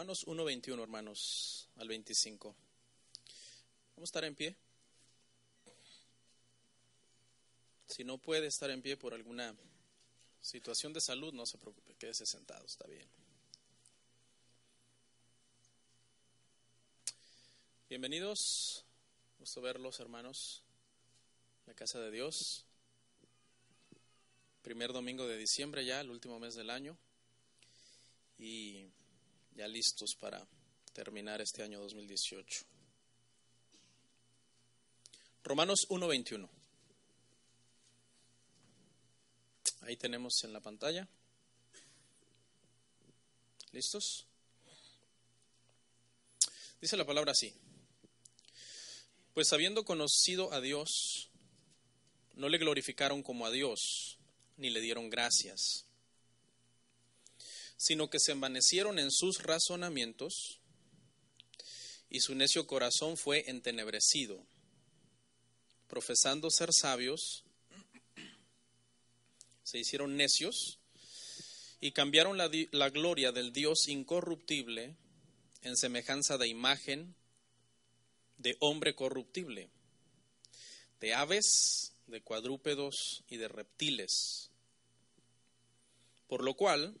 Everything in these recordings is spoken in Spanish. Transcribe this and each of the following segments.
Romanos 1.21, hermanos, al 25. Vamos a estar en pie. Si no puede estar en pie por alguna situación de salud, no se preocupe, quédese sentado, está bien. Bienvenidos, gusto verlos, hermanos, la casa de Dios. Primer domingo de diciembre ya, el último mes del año. Y ya listos para terminar este año 2018. Romanos 1.21. Ahí tenemos en la pantalla. ¿Listos? Dice la palabra así. Pues habiendo conocido a Dios, no le glorificaron como a Dios, ni le dieron gracias sino que se envanecieron en sus razonamientos y su necio corazón fue entenebrecido. Profesando ser sabios, se hicieron necios y cambiaron la, la, gloria del Dios incorruptible en semejanza de imagen de hombre corruptible, de aves, de cuadrúpedos y de reptiles. Por lo cual,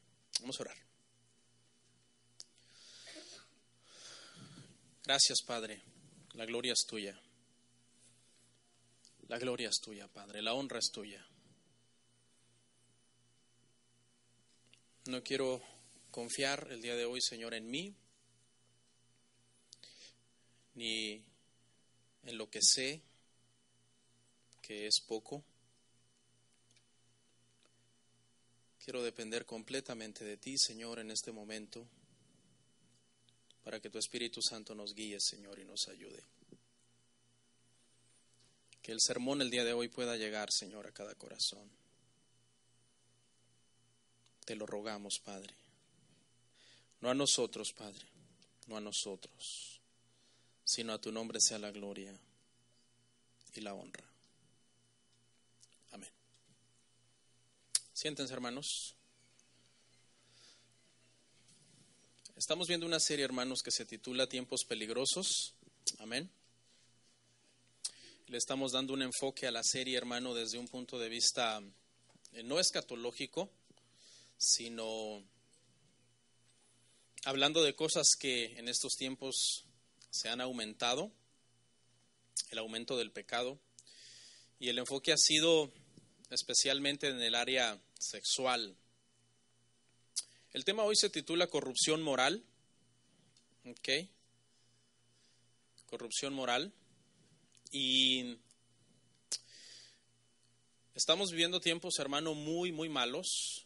Vamos a orar. Gracias, Padre. La gloria es tuya. La gloria es tuya, Padre. La honra es tuya. No quiero confiar el día de hoy, Señor, en mí, ni en lo que sé, que es poco. Quiero depender completamente de ti, Señor, en este momento, para que tu Espíritu Santo nos guíe, Señor, y nos ayude. Que el sermón el día de hoy pueda llegar, Señor, a cada corazón. Te lo rogamos, Padre. No a nosotros, Padre, no a nosotros, sino a tu nombre sea la gloria y la honra. Siéntense, hermanos. Estamos viendo una serie, hermanos, que se titula Tiempos peligrosos. Amén. Le estamos dando un enfoque a la serie, hermano, desde un punto de vista eh, no escatológico, sino hablando de cosas que en estos tiempos se han aumentado, el aumento del pecado. Y el enfoque ha sido especialmente en el área sexual. El tema hoy se titula corrupción moral. ¿Ok? Corrupción moral. Y estamos viviendo tiempos, hermano, muy, muy malos.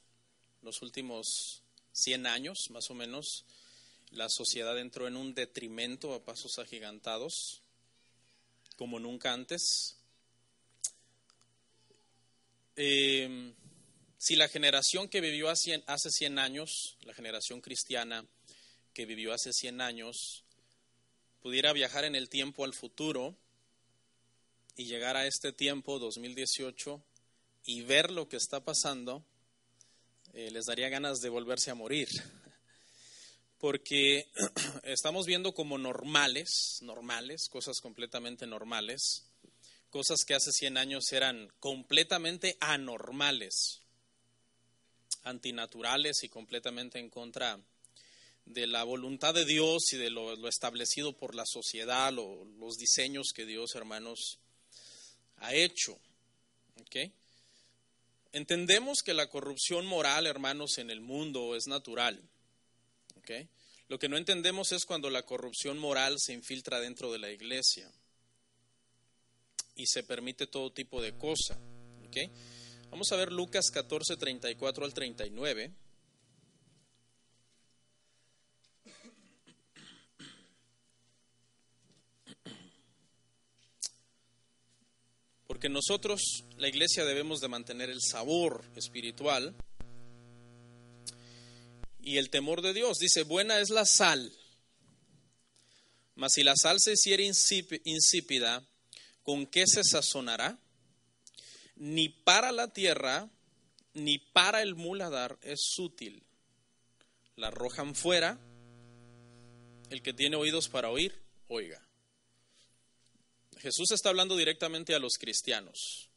Los últimos 100 años, más o menos, la sociedad entró en un detrimento a pasos agigantados, como nunca antes. Eh, si la generación que vivió hace 100 años, la generación cristiana que vivió hace 100 años, pudiera viajar en el tiempo al futuro y llegar a este tiempo, 2018, y ver lo que está pasando, eh, les daría ganas de volverse a morir. Porque estamos viendo como normales, normales, cosas completamente normales, cosas que hace 100 años eran completamente anormales antinaturales y completamente en contra de la voluntad de Dios y de lo, establecido por la sociedad, los diseños que Dios, hermanos, ha hecho. Entendemos que la corrupción moral, hermanos, en el mundo es natural. Lo que no entendemos es cuando la corrupción moral se infiltra dentro de la iglesia y se permite todo tipo de cosa. Vamos a ver Lucas 14, 34 al 39. Porque nosotros, la iglesia, debemos de mantener el sabor espiritual y el temor de Dios. Dice, buena es la sal, mas si la sal se hiciera insípida, ¿con qué se sazonará? Ni para la tierra, ni para el muladar es útil. La arrojan fuera. El que tiene oídos para oír, oiga. Jesús está hablando directamente a los cristianos,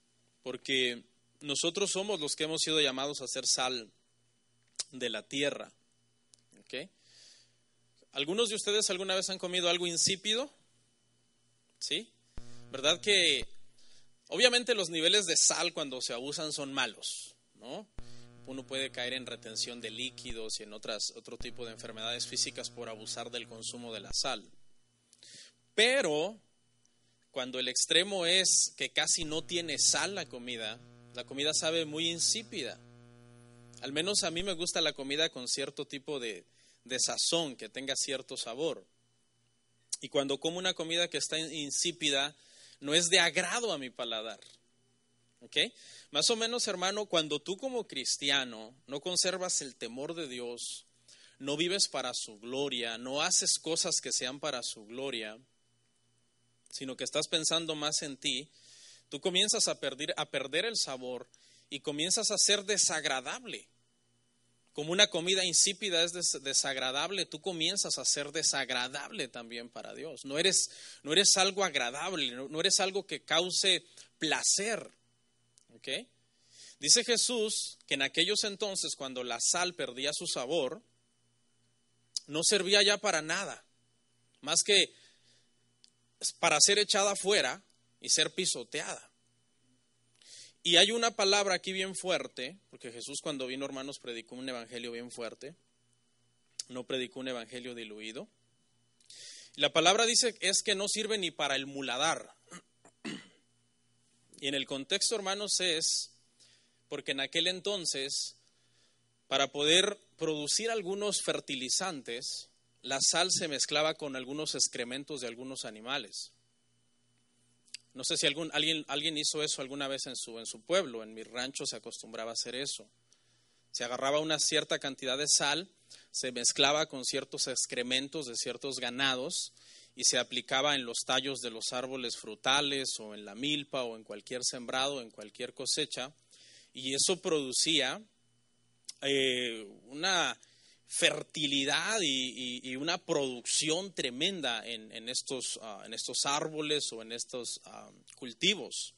porque nosotros somos los que hemos sido llamados a ser sal de la tierra. ¿Algunos de ustedes alguna vez han comido algo insípido? ¿Sí? ¿Verdad que obviamente los niveles de sal cuando se abusan son malos, ¿no? Uno puede caer en retención de líquidos y en otras, otro tipo de enfermedades físicas por abusar del consumo de la sal. Pero cuando el extremo es que casi no tiene sal la comida, la comida sabe muy insípida. Al menos a mí me gusta la comida con cierto tipo de, de sazón, que tenga cierto sabor. Y cuando como una comida que está insípida, no es de agrado a mi paladar. ¿Ok? Más o menos, hermano, cuando tú como cristiano no conservas el temor de Dios, no vives para su gloria, no haces cosas que sean para su gloria, sino que estás pensando más en ti, tú comienzas a perder, a perder el sabor y comienzas a ser desagradable como una comida insípida es desagradable, tú comienzas a ser desagradable también para Dios. No eres, no eres algo agradable, no, eres algo que cause placer. Dice Jesús que en aquellos entonces, cuando la sal perdía su sabor, no servía ya para nada, más que para ser echada afuera y ser pisoteada. Y hay una palabra aquí bien fuerte, porque Jesús cuando vino, hermanos, predicó un evangelio bien fuerte, no predicó un evangelio diluido. La palabra dice es que no sirve ni para el muladar. Y en el contexto, hermanos, es porque en aquel entonces, para poder producir algunos fertilizantes, la sal se mezclaba con algunos excrementos de algunos animales. No sé si algún, alguien, hizo eso alguna vez en su, en su pueblo, en mi rancho se acostumbraba a hacer eso. Se agarraba una cierta cantidad de sal, se mezclaba con ciertos excrementos de ciertos ganados y se aplicaba en los tallos de los árboles frutales o en la milpa o en cualquier sembrado, en cualquier cosecha, y eso producía eh, una fertilidad y, una producción tremenda en, estos, ah, en estos, árboles o en estos ah, cultivos.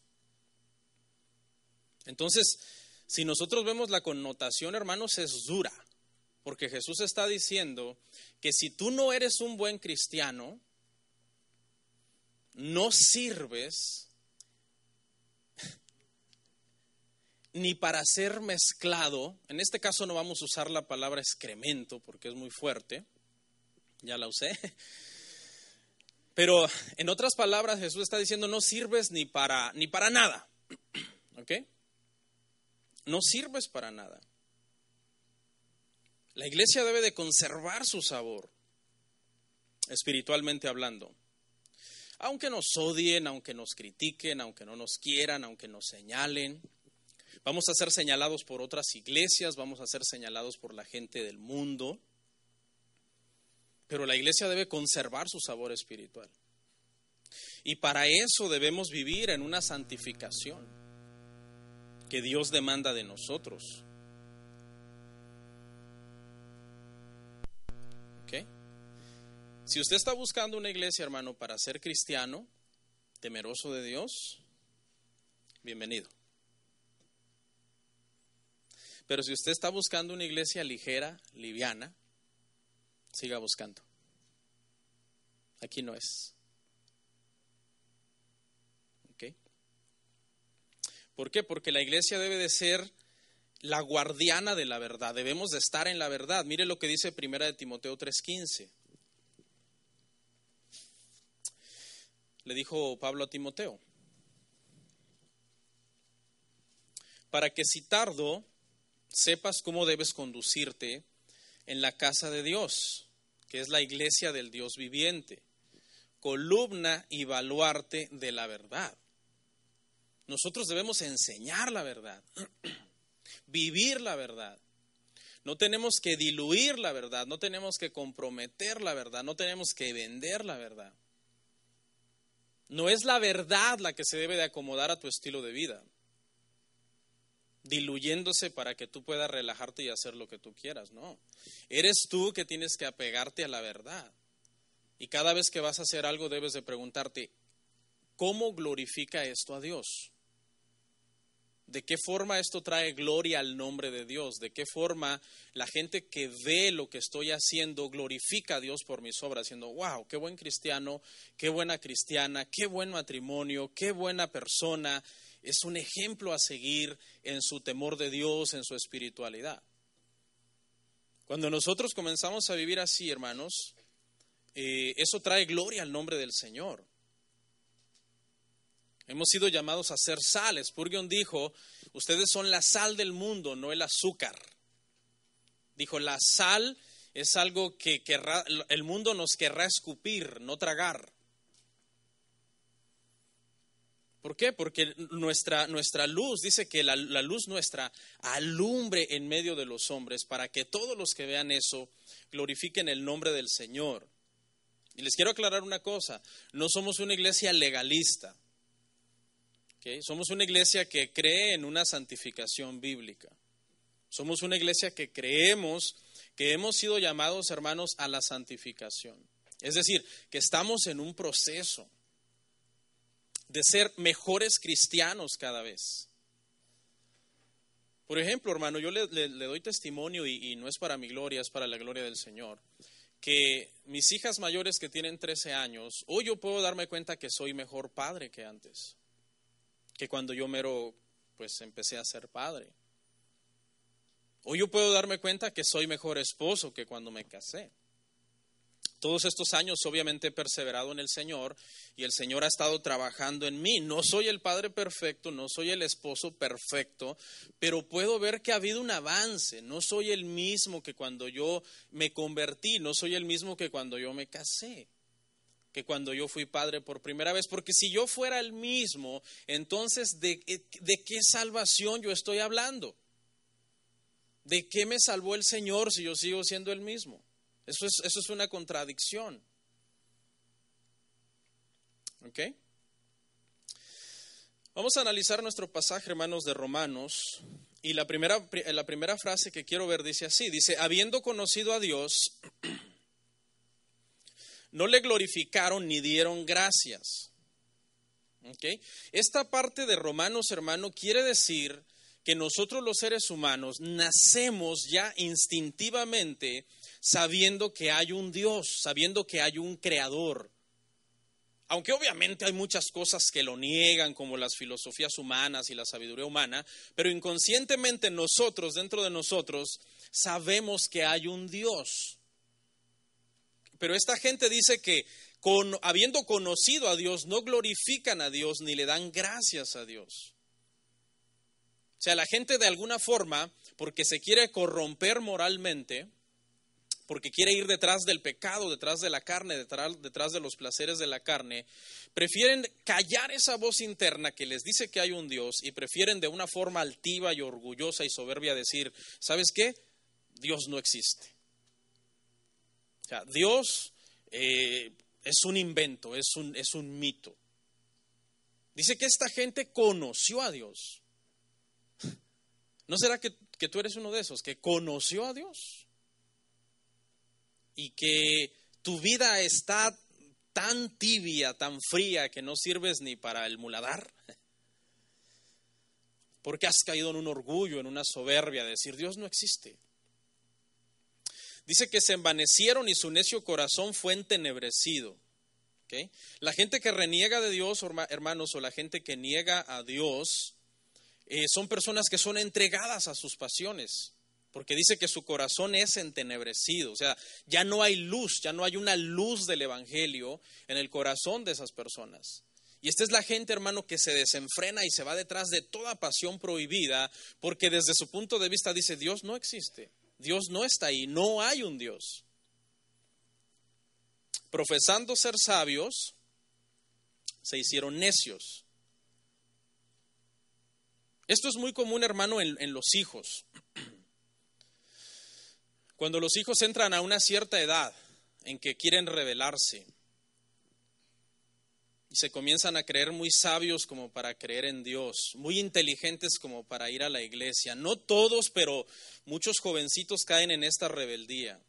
Entonces, si nosotros vemos la connotación, hermanos, es dura, porque Jesús está diciendo que si tú no eres un buen cristiano, no sirves ni para ser mezclado, en este caso no vamos a usar la palabra excremento porque es muy fuerte, ya la usé, pero en otras palabras Jesús está diciendo no sirves ni para, ni para nada, ¿ok? No sirves para nada. La iglesia debe de conservar su sabor, espiritualmente hablando. Aunque nos odien, aunque nos critiquen, aunque no nos quieran, aunque nos señalen, Vamos a ser señalados por otras iglesias, vamos a ser señalados por la gente del mundo, pero la iglesia debe conservar su sabor espiritual. Y para eso debemos vivir en una santificación que Dios demanda de nosotros. Si usted está buscando una iglesia, hermano, para ser cristiano, temeroso de Dios, bienvenido. Pero si usted está buscando una iglesia ligera, liviana, siga buscando. Aquí no es. ¿Ok? ¿Por qué? Porque la iglesia debe de ser la guardiana de la verdad. Debemos de estar en la verdad. Mire lo que dice Primera de Timoteo 3:15. Le dijo Pablo a Timoteo, para que si tardo sepas cómo debes conducirte en la casa de Dios, que es la iglesia del Dios viviente, columna y baluarte de la verdad. Nosotros debemos enseñar la verdad, vivir la verdad. No tenemos que diluir la verdad, no tenemos que comprometer la verdad, no tenemos que vender la verdad. No es la verdad la que se debe de acomodar a tu estilo de vida, diluyéndose para que tú puedas relajarte y hacer lo que tú quieras, no. Eres tú que tienes que apegarte a la verdad. Y cada vez que vas a hacer algo debes de preguntarte, ¿cómo glorifica esto a Dios? ¿De qué forma esto trae gloria al nombre de Dios? ¿De qué forma la gente que ve lo que estoy haciendo glorifica a Dios por mis obras, diciendo, wow, qué buen cristiano, qué buena cristiana, qué buen matrimonio, qué buena persona? Es un ejemplo a seguir en su temor de Dios, en su espiritualidad. Cuando nosotros comenzamos a vivir así, hermanos, eh, eso trae gloria al nombre del Señor. Hemos sido llamados a ser sales. Spurgeon dijo, ustedes son la sal del mundo, no el azúcar. Dijo, la sal es algo que el mundo nos querrá escupir, no tragar. ¿Por qué? Porque nuestra, nuestra luz, dice que la, la, luz nuestra alumbre en medio de los hombres para que todos los que vean eso glorifiquen el nombre del Señor. Y les quiero aclarar una cosa, no somos una iglesia legalista. Somos una iglesia que cree en una santificación bíblica. Somos una iglesia que creemos que hemos sido llamados, hermanos, a la santificación. Es decir, que estamos en un proceso de ser mejores cristianos cada vez. Por ejemplo, hermano, yo le, doy testimonio y, y, no es para mi gloria, es para la gloria del Señor, que mis hijas mayores que tienen 13 años, hoy yo puedo darme cuenta que soy mejor padre que antes que cuando yo mero pues empecé a ser padre. Hoy yo puedo darme cuenta que soy mejor esposo que cuando me casé. Todos estos años obviamente he perseverado en el Señor y el Señor ha estado trabajando en mí. No soy el padre perfecto, no soy el esposo perfecto, pero puedo ver que ha habido un avance. No soy el mismo que cuando yo me convertí, no soy el mismo que cuando yo me casé que cuando yo fui padre por primera vez, porque si yo fuera el mismo, entonces ¿de, de qué salvación yo estoy hablando? ¿De qué me salvó el Señor si yo sigo siendo el mismo? Eso es, eso es una contradicción. ¿Ok? Vamos a analizar nuestro pasaje, hermanos, de Romanos. Y la primera, la primera frase que quiero ver dice así, dice, habiendo conocido a Dios, no le glorificaron ni dieron gracias. Esta parte de Romanos, hermano, quiere decir que nosotros los seres humanos nacemos ya instintivamente sabiendo que hay un Dios, sabiendo que hay un creador. Aunque obviamente hay muchas cosas que lo niegan, como las filosofías humanas y la sabiduría humana, pero inconscientemente nosotros, dentro de nosotros, sabemos que hay un Dios. Pero esta gente dice que con, habiendo conocido a Dios, no glorifican a Dios ni le dan gracias a Dios. O sea, la gente de alguna forma, porque se quiere corromper moralmente, porque quiere ir detrás del pecado, detrás de la carne, detrás, de los placeres de la carne, prefieren callar esa voz interna que les dice que hay un Dios y prefieren de una forma altiva y orgullosa y soberbia decir, ¿sabes qué? Dios no existe. Dios eh, es un invento, es un, es un mito. Dice que esta gente conoció a Dios. ¿No será que, que tú eres uno de esos que conoció a Dios? Y que tu vida está tan tibia, tan fría, que no sirves ni para el muladar. Porque has caído en un orgullo, en una soberbia de decir, Dios no existe. Dice que se envanecieron y su necio corazón fue entenebrecido. La gente que reniega de Dios, hermanos, o la gente que niega a Dios, eh, son personas que son entregadas a sus pasiones, porque dice que su corazón es entenebrecido, o sea, ya no hay luz, ya no hay una luz del Evangelio en el corazón de esas personas. Y esta es la gente, hermano, que se desenfrena y se va detrás de toda pasión prohibida, porque desde su punto de vista dice, Dios no existe. Dios no está ahí, no hay un Dios. Profesando ser sabios, se hicieron necios. Esto es muy común, hermano, en, en los hijos. Cuando los hijos entran a una cierta edad en que quieren rebelarse y se comienzan a creer muy sabios como para creer en Dios, muy inteligentes como para ir a la iglesia. No todos, pero muchos jovencitos caen en esta rebeldía.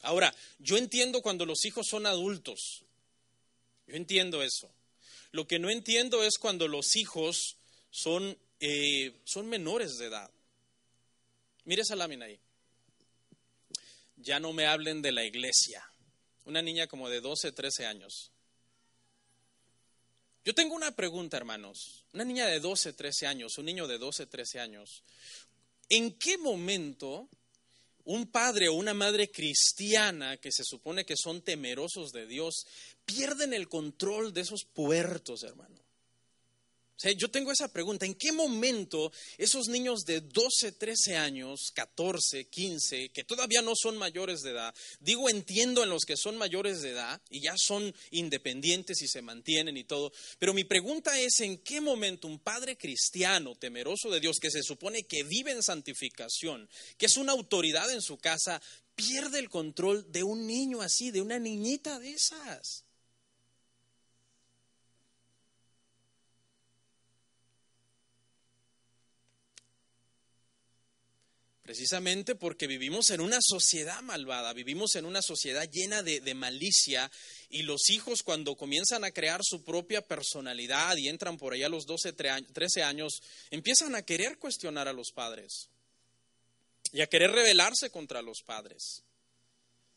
Ahora, yo entiendo cuando los hijos son adultos. Yo entiendo eso. Lo que no entiendo es cuando los hijos son, eh, son menores de edad. Mire esa lámina ahí. Ya no me hablen de la iglesia. Una niña como de 12, 13 años. Yo tengo una pregunta, hermanos. Una niña de 12, 13 años, un niño de 12, 13 años. ¿En qué momento un padre o una madre cristiana que se supone que son temerosos de Dios pierden el control de esos puertos, hermano? Yo tengo esa pregunta, ¿en qué momento esos niños de 12, 13 años, 14, 15, que todavía no son mayores de edad, digo entiendo en los que son mayores de edad y ya son independientes y se mantienen y todo, pero mi pregunta es, ¿en qué momento un padre cristiano, temeroso de Dios, que se supone que vive en santificación, que es una autoridad en su casa, pierde el control de un niño así, de una niñita de esas? Precisamente porque vivimos en una sociedad malvada, vivimos en una sociedad llena de, malicia y los hijos cuando comienzan a crear su propia personalidad y entran por allá a los 12, 13 años, empiezan a querer cuestionar a los padres y a querer rebelarse contra los padres.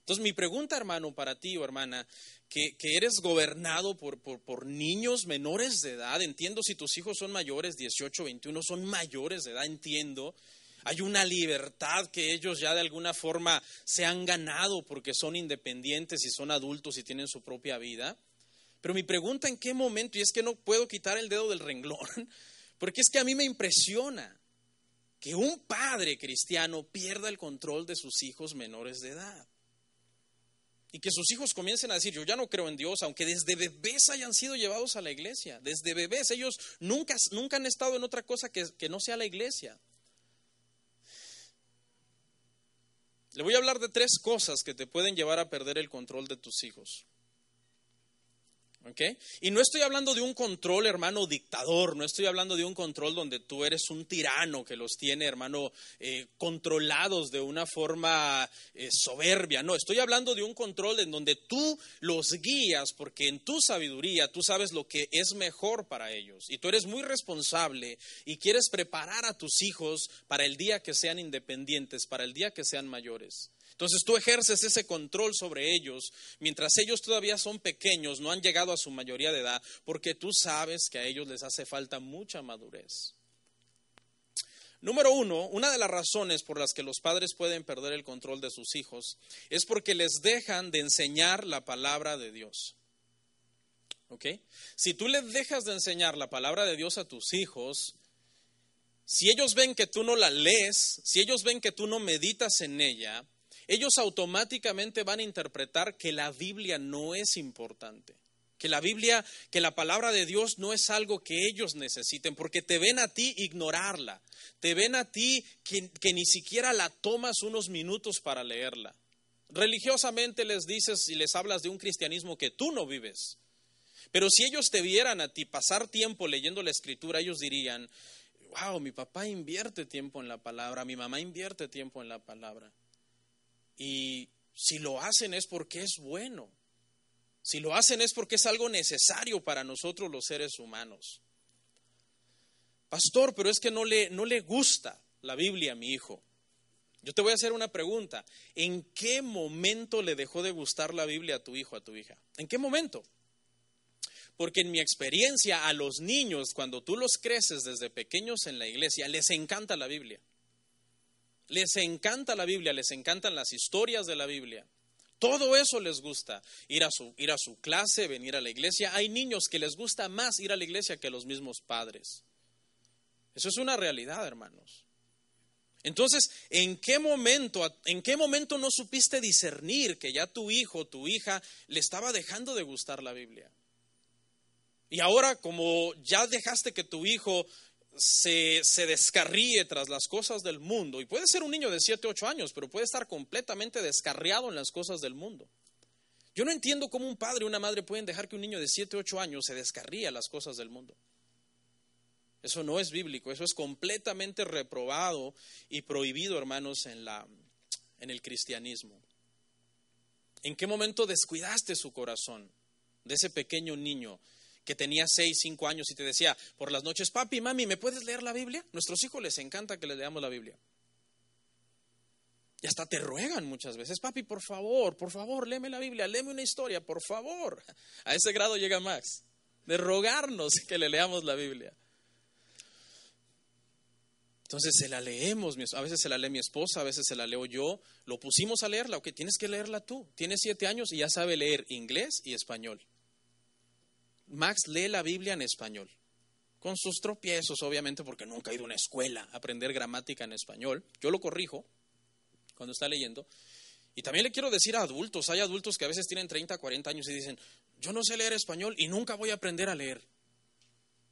Entonces mi pregunta, hermano, para ti o hermana, que, eres gobernado por, por, niños menores de edad, entiendo si tus hijos son mayores, 18, 21, son mayores de edad, entiendo, hay una libertad que ellos ya de alguna forma se han ganado porque son independientes y son adultos y tienen su propia vida. Pero mi pregunta en qué momento, y es que no puedo quitar el dedo del renglón, porque es que a mí me impresiona que un padre cristiano pierda el control de sus hijos menores de edad. Y que sus hijos comiencen a decir, yo ya no creo en Dios, aunque desde bebés hayan sido llevados a la iglesia. Desde bebés ellos nunca, nunca han estado en otra cosa que, que no sea la iglesia. Le voy a hablar de tres cosas que te pueden llevar a perder el control de tus hijos. Y no estoy hablando de un control, hermano, dictador, no estoy hablando de un control donde tú eres un tirano que los tiene, hermano, eh, controlados de una forma eh, soberbia, no, estoy hablando de un control en donde tú los guías porque en tu sabiduría tú sabes lo que es mejor para ellos y tú eres muy responsable y quieres preparar a tus hijos para el día que sean independientes, para el día que sean mayores. Entonces tú ejerces ese control sobre ellos mientras ellos todavía son pequeños, no han llegado a su mayoría de edad, porque tú sabes que a ellos les hace falta mucha madurez. Número uno, una de las razones por las que los padres pueden perder el control de sus hijos es porque les dejan de enseñar la palabra de Dios. ¿Ok? Si tú les dejas de enseñar la palabra de Dios a tus hijos, si ellos ven que tú no la lees, si ellos ven que tú no meditas en ella, ellos automáticamente van a interpretar que la Biblia no es importante, que la Biblia, que la palabra de Dios no es algo que ellos necesiten, porque te ven a ti ignorarla, te ven a ti que, ni siquiera la tomas unos minutos para leerla. Religiosamente les dices y les hablas de un cristianismo que tú no vives. Pero si ellos te vieran a ti pasar tiempo leyendo la escritura, ellos dirían, wow, mi papá invierte tiempo en la palabra, mi mamá invierte tiempo en la palabra. Y si lo hacen es porque es bueno. Si lo hacen es porque es algo necesario para nosotros los seres humanos. Pastor, pero es que no le, no le gusta la Biblia a mi hijo. Yo te voy a hacer una pregunta. ¿En qué momento le dejó de gustar la Biblia a tu hijo, a tu hija? ¿En qué momento? Porque en mi experiencia a los niños, cuando tú los creces desde pequeños en la iglesia, les encanta la Biblia. Les encanta la Biblia, les encantan las historias de la Biblia. Todo eso les gusta. Ir a, su, ir a su clase, venir a la iglesia. Hay niños que les gusta más ir a la iglesia que los mismos padres. Eso es una realidad, hermanos. Entonces, ¿en qué momento, en qué momento no supiste discernir que ya tu hijo, tu hija, le estaba dejando de gustar la Biblia? Y ahora, como ya dejaste que tu hijo se, se, descarríe tras las cosas del mundo, y puede ser un niño de 7, 8 años, pero puede estar completamente descarriado en las cosas del mundo. Yo no entiendo cómo un padre o una madre pueden dejar que un niño de 7, 8 años se descarríe a las cosas del mundo. Eso no es bíblico, eso es completamente reprobado y prohibido, hermanos, en, la, en el cristianismo. ¿En qué momento descuidaste su corazón de ese pequeño niño que tenía 6, 5 años y te decía por las noches, papi, mami, ¿me puedes leer la Biblia? Nuestros hijos les encanta que les leamos la Biblia. Y hasta te ruegan muchas veces, papi, por favor, por favor, léeme la Biblia, léeme una historia, por favor. A ese grado llega Max, de rogarnos que le leamos la Biblia. Entonces se la leemos, a veces se la lee mi esposa, a veces se la leo yo. Lo pusimos a leerla, ok, tienes que leerla tú. Tienes siete años y ya sabe leer inglés y español. Max lee la Biblia en español, con sus tropiezos, obviamente, porque nunca ha ido a una escuela a aprender gramática en español. Yo lo corrijo, cuando está leyendo. Y también le quiero decir a adultos, hay adultos que a veces tienen 30, 40 años y dicen, yo no sé leer español y nunca voy a aprender a leer.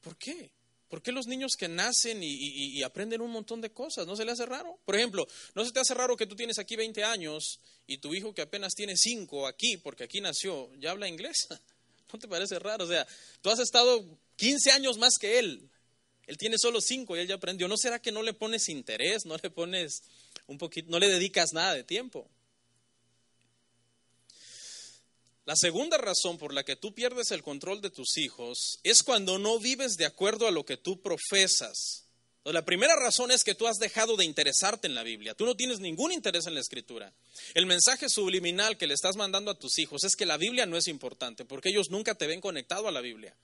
¿Por qué? ¿Por qué los niños que nacen y, aprenden un montón de cosas? ¿No se le hace raro? Por ejemplo, ¿no se te hace raro que tú tienes aquí 20 años y tu hijo que apenas tiene 5 aquí, porque aquí nació, ya habla inglés? ¿No te parece raro? O sea, tú has estado 15 años más que él. Él tiene solo 5 y él ya aprendió. ¿No será que no le pones interés, no le pones un poquito, no le dedicas nada de tiempo. La segunda razón por la que tú pierdes el control de tus hijos es cuando no vives de acuerdo a lo que tú profesas. La primera razón es que tú has dejado de interesarte en la Biblia. Tú no tienes ningún interés en la escritura. El mensaje subliminal que le estás mandando a tus hijos es que la Biblia no es importante porque ellos nunca te ven conectado a la Biblia.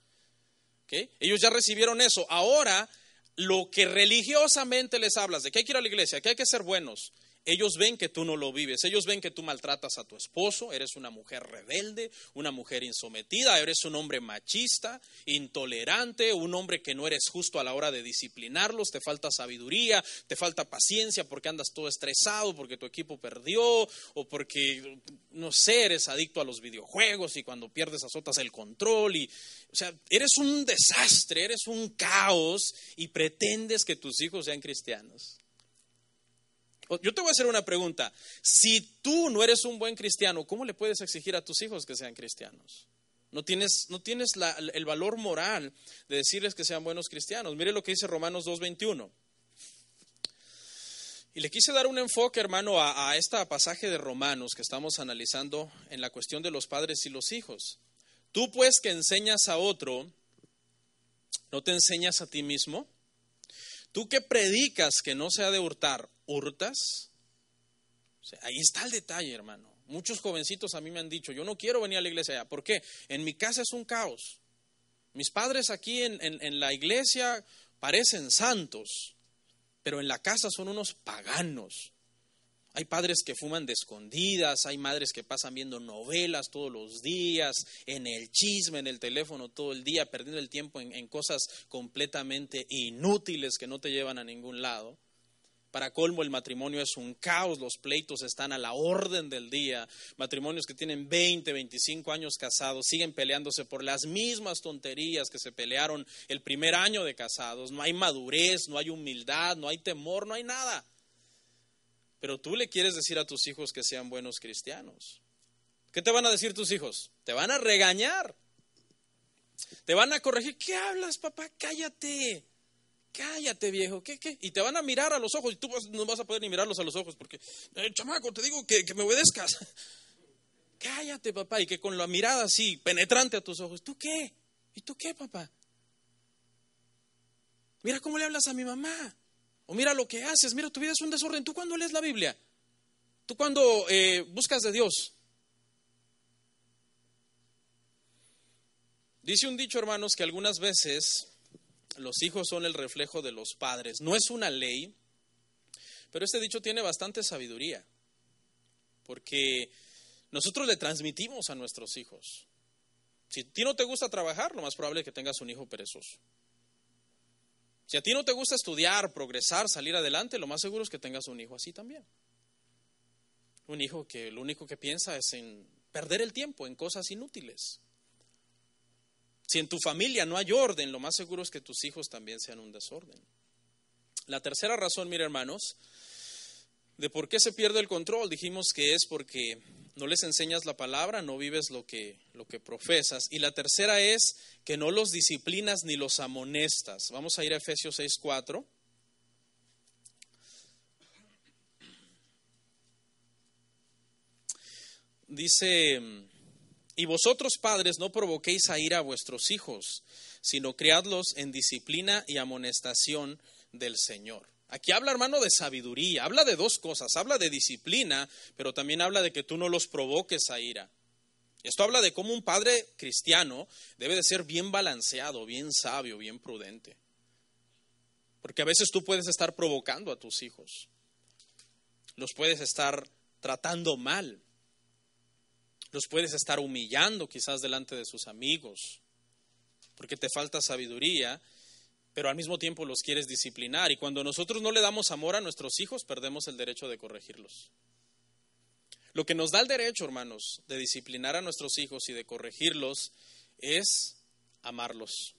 Ellos ya recibieron eso. Ahora lo que religiosamente les hablas, de que hay que ir a la iglesia, que hay que ser buenos, ellos ven que tú no lo vives, ellos ven que tú maltratas a tu esposo, eres una mujer rebelde, una mujer insometida, eres un hombre machista, intolerante, un hombre que no eres justo a la hora de disciplinarlos, te falta sabiduría, te falta paciencia porque andas todo estresado, porque tu equipo perdió o porque, no sé, eres adicto a los videojuegos y cuando pierdes azotas el control y, o sea, eres un desastre, eres un caos y pretendes que tus hijos sean cristianos. Yo te voy a hacer una pregunta. Si tú no eres un buen cristiano, ¿cómo le puedes exigir a tus hijos que sean cristianos? No tienes, no tienes el valor moral de decirles que sean buenos cristianos. Mire lo que dice Romanos 2.21. Y le quise dar un enfoque, hermano, a, a este pasaje de Romanos que estamos analizando en la cuestión de los padres y los hijos. Tú pues que enseñas a otro, ¿no te enseñas a ti mismo? Tú que predicas que no se ha de hurtar, ¿hurtas? ahí está el detalle, hermano. Muchos jovencitos a mí me han dicho, yo no quiero venir a la iglesia allá. ¿Por qué? En mi casa es un caos. Mis padres aquí en, en la iglesia parecen santos, pero en la casa son unos paganos. Hay padres que fuman de escondidas, hay madres que pasan viendo novelas todos los días, en el chisme, en el teléfono todo el día, perdiendo el tiempo en, cosas completamente inútiles que no te llevan a ningún lado. Para colmo, el matrimonio es un caos, los pleitos están a la orden del día. Matrimonios que tienen 20, 25 años casados siguen peleándose por las mismas tonterías que se pelearon el primer año de casados. No hay madurez, no hay humildad, no hay temor, no hay nada. Pero tú le quieres decir a tus hijos que sean buenos cristianos. ¿Qué te van a decir tus hijos? Te van a regañar. Te van a corregir. ¿Qué hablas, papá? Cállate. Cállate, viejo. ¿Qué, qué? Y te van a mirar a los ojos y tú no vas a poder ni mirarlos a los ojos porque, eh, chamaco, te digo que, que me obedezcas. Cállate, papá. Y que con la mirada así, penetrante a tus ojos. ¿Tú qué? ¿Y tú qué, papá? Mira cómo le hablas a mi mamá. O mira lo que haces, mira, tu vida es un desorden. ¿Tú cuándo lees la Biblia? ¿Tú cuándo eh, buscas de Dios? Dice un dicho, hermanos, que algunas veces los hijos son el reflejo de los padres. No es una ley, pero este dicho tiene bastante sabiduría, porque nosotros le transmitimos a nuestros hijos. Si a ti no te gusta trabajar, lo más probable es que tengas un hijo perezoso. Si a ti no te gusta estudiar, progresar, salir adelante, lo más seguro es que tengas un hijo así también. Un hijo que lo único que piensa es en perder el tiempo en cosas inútiles. Si en tu familia no hay orden, lo más seguro es que tus hijos también sean un desorden. La tercera razón, mire hermanos, de por qué se pierde el control, dijimos que es porque no les enseñas la palabra, no vives lo que, lo que profesas. Y la tercera es que no los disciplinas ni los amonestas. Vamos a ir a Efesios 6.4. Dice, y vosotros padres no provoquéis a ira a vuestros hijos, sino criadlos en disciplina y amonestación del Señor. Aquí habla, hermano, de sabiduría, habla de dos cosas, habla de disciplina, pero también habla de que tú no los provoques a ira. Esto habla de cómo un padre cristiano debe de ser bien balanceado, bien sabio, bien prudente. Porque a veces tú puedes estar provocando a tus hijos, los puedes estar tratando mal, los puedes estar humillando quizás delante de sus amigos, porque te falta sabiduría pero al mismo tiempo los quieres disciplinar. Y cuando nosotros no le damos amor a nuestros hijos, perdemos el derecho de corregirlos. Lo que nos da el derecho, hermanos, de disciplinar a nuestros hijos y de corregirlos es amarlos.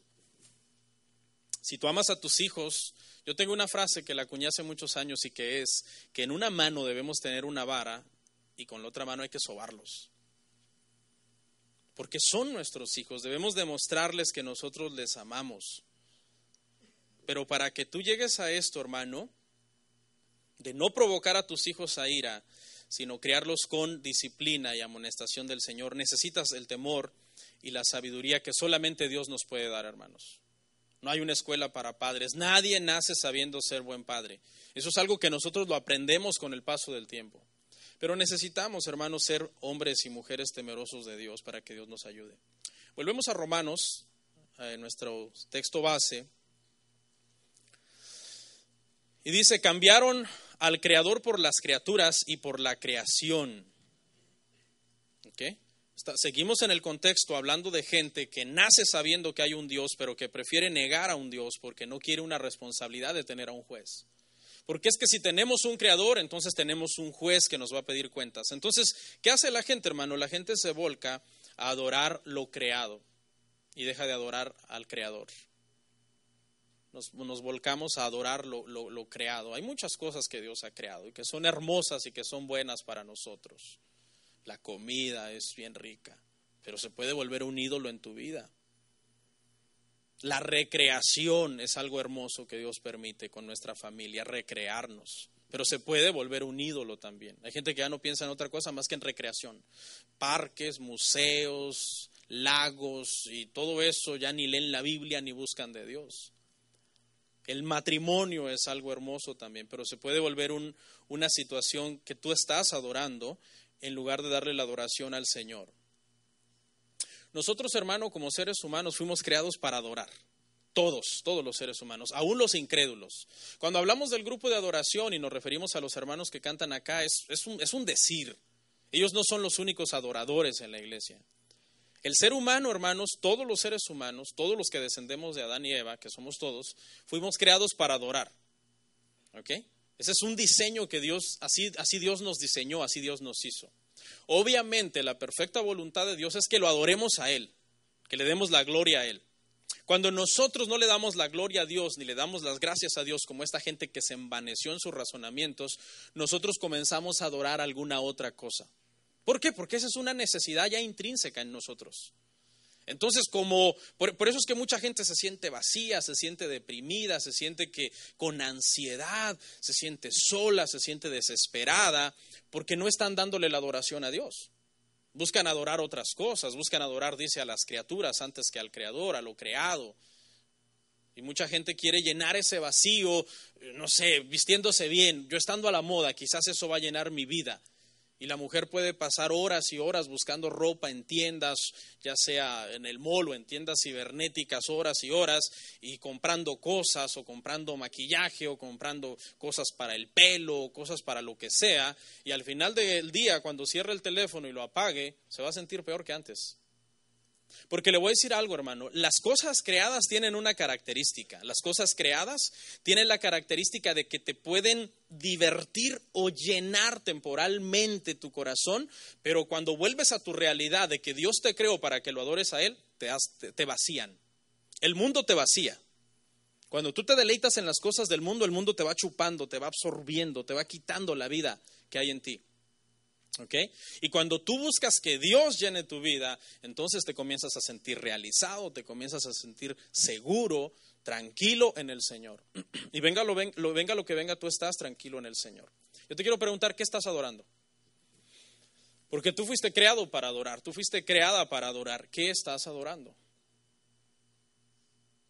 Si tú amas a tus hijos, yo tengo una frase que la acuñé hace muchos años y que es que en una mano debemos tener una vara y con la otra mano hay que sobarlos. Porque son nuestros hijos, debemos demostrarles que nosotros les amamos. Pero para que tú llegues a esto, hermano, de no provocar a tus hijos a ira, sino criarlos con disciplina y amonestación del Señor, necesitas el temor y la sabiduría que solamente Dios nos puede dar, hermanos. No hay una escuela para padres. Nadie nace sabiendo ser buen padre. Eso es algo que nosotros lo aprendemos con el paso del tiempo. Pero necesitamos, hermanos, ser hombres y mujeres temerosos de Dios para que Dios nos ayude. Volvemos a Romanos, en nuestro texto base. Y dice, cambiaron al Creador por las criaturas y por la creación. seguimos en el contexto hablando de gente que nace sabiendo que hay un Dios, pero que prefiere negar a un Dios porque no quiere una responsabilidad de tener a un juez. Porque es que si tenemos un creador, entonces tenemos un juez que nos va a pedir cuentas. Entonces, ¿qué hace la gente, hermano? La gente se volca a adorar lo creado y deja de adorar al creador nos, volcamos a adorar lo, lo, creado. Hay muchas cosas que Dios ha creado y que son hermosas y que son buenas para nosotros. La comida es bien rica, pero se puede volver un ídolo en tu vida. La recreación es algo hermoso que Dios permite con nuestra familia, recrearnos. Pero se puede volver un ídolo también. Hay gente que ya no piensa en otra cosa más que en recreación. Parques, museos, lagos y todo eso ya ni leen la Biblia ni buscan de Dios. El matrimonio es algo hermoso también, pero se puede volver una situación que tú estás adorando en lugar de darle la adoración al Señor. Nosotros, hermano, como seres humanos, fuimos creados para adorar. Todos, todos los seres humanos, aún los incrédulos. Cuando hablamos del grupo de adoración y nos referimos a los hermanos que cantan acá, es, un, es un decir. Ellos no son los únicos adoradores en la iglesia. El ser humano, hermanos, todos los seres humanos, todos los que descendemos de Adán y Eva, que somos todos, fuimos creados para adorar. ¿Ok? Ese es un diseño que Dios, así, así Dios nos diseñó, así Dios nos hizo. Obviamente la perfecta voluntad de Dios es que lo adoremos a Él, que le demos la gloria a Él. Cuando nosotros no le damos la gloria a Dios ni le damos las gracias a Dios como esta gente que se envaneció en sus razonamientos, nosotros comenzamos a adorar alguna otra cosa. ¿Por qué? Porque esa es una necesidad ya intrínseca en nosotros. Entonces, como por, eso es que mucha gente se siente vacía, se siente deprimida, se siente que con ansiedad, se siente sola, se siente desesperada, porque no están dándole la adoración a Dios. Buscan adorar otras cosas, buscan adorar, dice, a las criaturas antes que al Creador, a lo creado. Y mucha gente quiere llenar ese vacío, no sé, vistiéndose bien, yo estando a la moda, quizás eso va a llenar mi vida. Y la mujer puede pasar horas y horas buscando ropa en tiendas, ya sea en el mall o en tiendas cibernéticas, horas y horas, y comprando cosas o comprando maquillaje o comprando cosas para el pelo o cosas para lo que sea. Y al final del día, cuando cierre el teléfono y lo apague, se va a sentir peor que antes. Porque le voy a decir algo, hermano, las cosas creadas tienen una característica. Las cosas creadas tienen la característica de que te pueden divertir o llenar temporalmente tu corazón, pero cuando vuelves a tu realidad de que Dios te creó para que lo adores a Él, te, vacían. El mundo te vacía. Cuando tú te deleitas en las cosas del mundo, el mundo te va chupando, te va absorbiendo, te va quitando la vida que hay en ti. Y cuando tú buscas que Dios llene tu vida, entonces te comienzas a sentir realizado, te comienzas a sentir seguro, tranquilo en el Señor. Y venga lo, venga lo que venga, tú estás tranquilo en el Señor. Yo te quiero preguntar, ¿qué estás adorando? Porque tú fuiste creado para adorar, tú fuiste creada para adorar. ¿Qué estás adorando?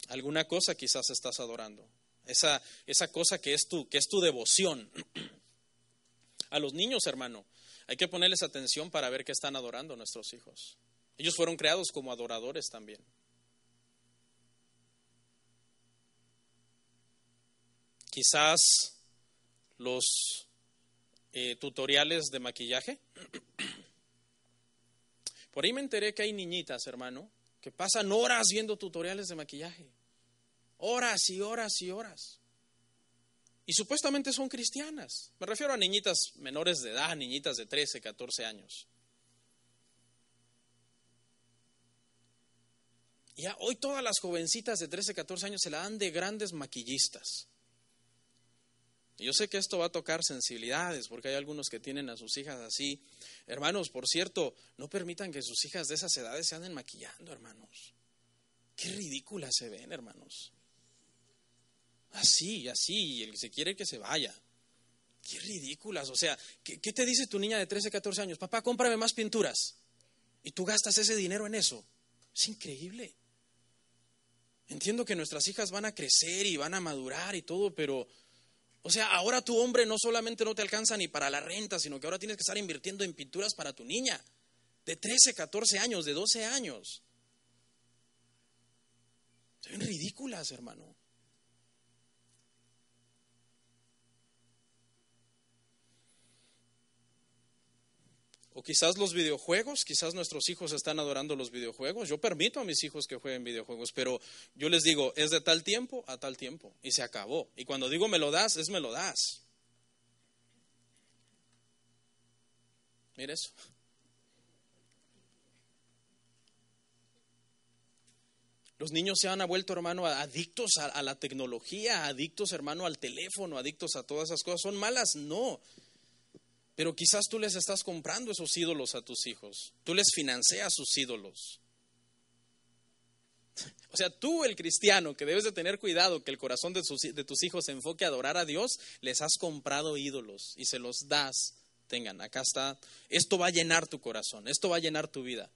Alguna cosa quizás estás adorando. Esa, esa cosa que es, tu, que es tu devoción. A los niños, hermano, hay que ponerles atención para ver qué están adorando nuestros hijos. Ellos fueron creados como adoradores también. Quizás los eh, tutoriales de maquillaje. Por ahí me enteré que hay niñitas, hermano, que pasan horas viendo tutoriales de maquillaje. Horas y horas y horas y supuestamente son cristianas. Me refiero a niñitas menores de edad, niñitas de 13, 14 años. Ya hoy todas las jovencitas de 13, 14 años se la dan de grandes maquillistas. Y yo sé que esto va a tocar sensibilidades, porque hay algunos que tienen a sus hijas así. Hermanos, por cierto, no permitan que sus hijas de esas edades se anden maquillando, hermanos. Qué ridículas se ven, hermanos. Así, así, el que se quiere que se vaya. Qué ridículas. O sea, ¿qué, te dice tu niña de 13, 14 años? Papá, cómprame más pinturas. Y tú gastas ese dinero en eso. Es increíble. Entiendo que nuestras hijas van a crecer y van a madurar y todo, pero, o sea, ahora tu hombre no solamente no te alcanza ni para la renta, sino que ahora tienes que estar invirtiendo en pinturas para tu niña de 13, 14 años, de 12 años. Se ven ridículas, hermano. O quizás los videojuegos, quizás nuestros hijos están adorando los videojuegos. Yo permito a mis hijos que jueguen videojuegos, pero yo les digo, es de tal tiempo a tal tiempo. Y se acabó. Y cuando digo me lo das, es me lo das. Mire eso. Los niños se han vuelto, hermano, adictos a, a, la tecnología, adictos, hermano, al teléfono, adictos a todas esas cosas. ¿Son malas? No. Pero quizás tú les estás comprando esos ídolos a tus hijos. Tú les financias sus ídolos. O sea, tú el cristiano que debes de tener cuidado que el corazón de, de, tus hijos se enfoque a adorar a Dios, les has comprado ídolos y se los das. Tengan, acá está. Esto va a llenar tu corazón, esto va a llenar tu vida.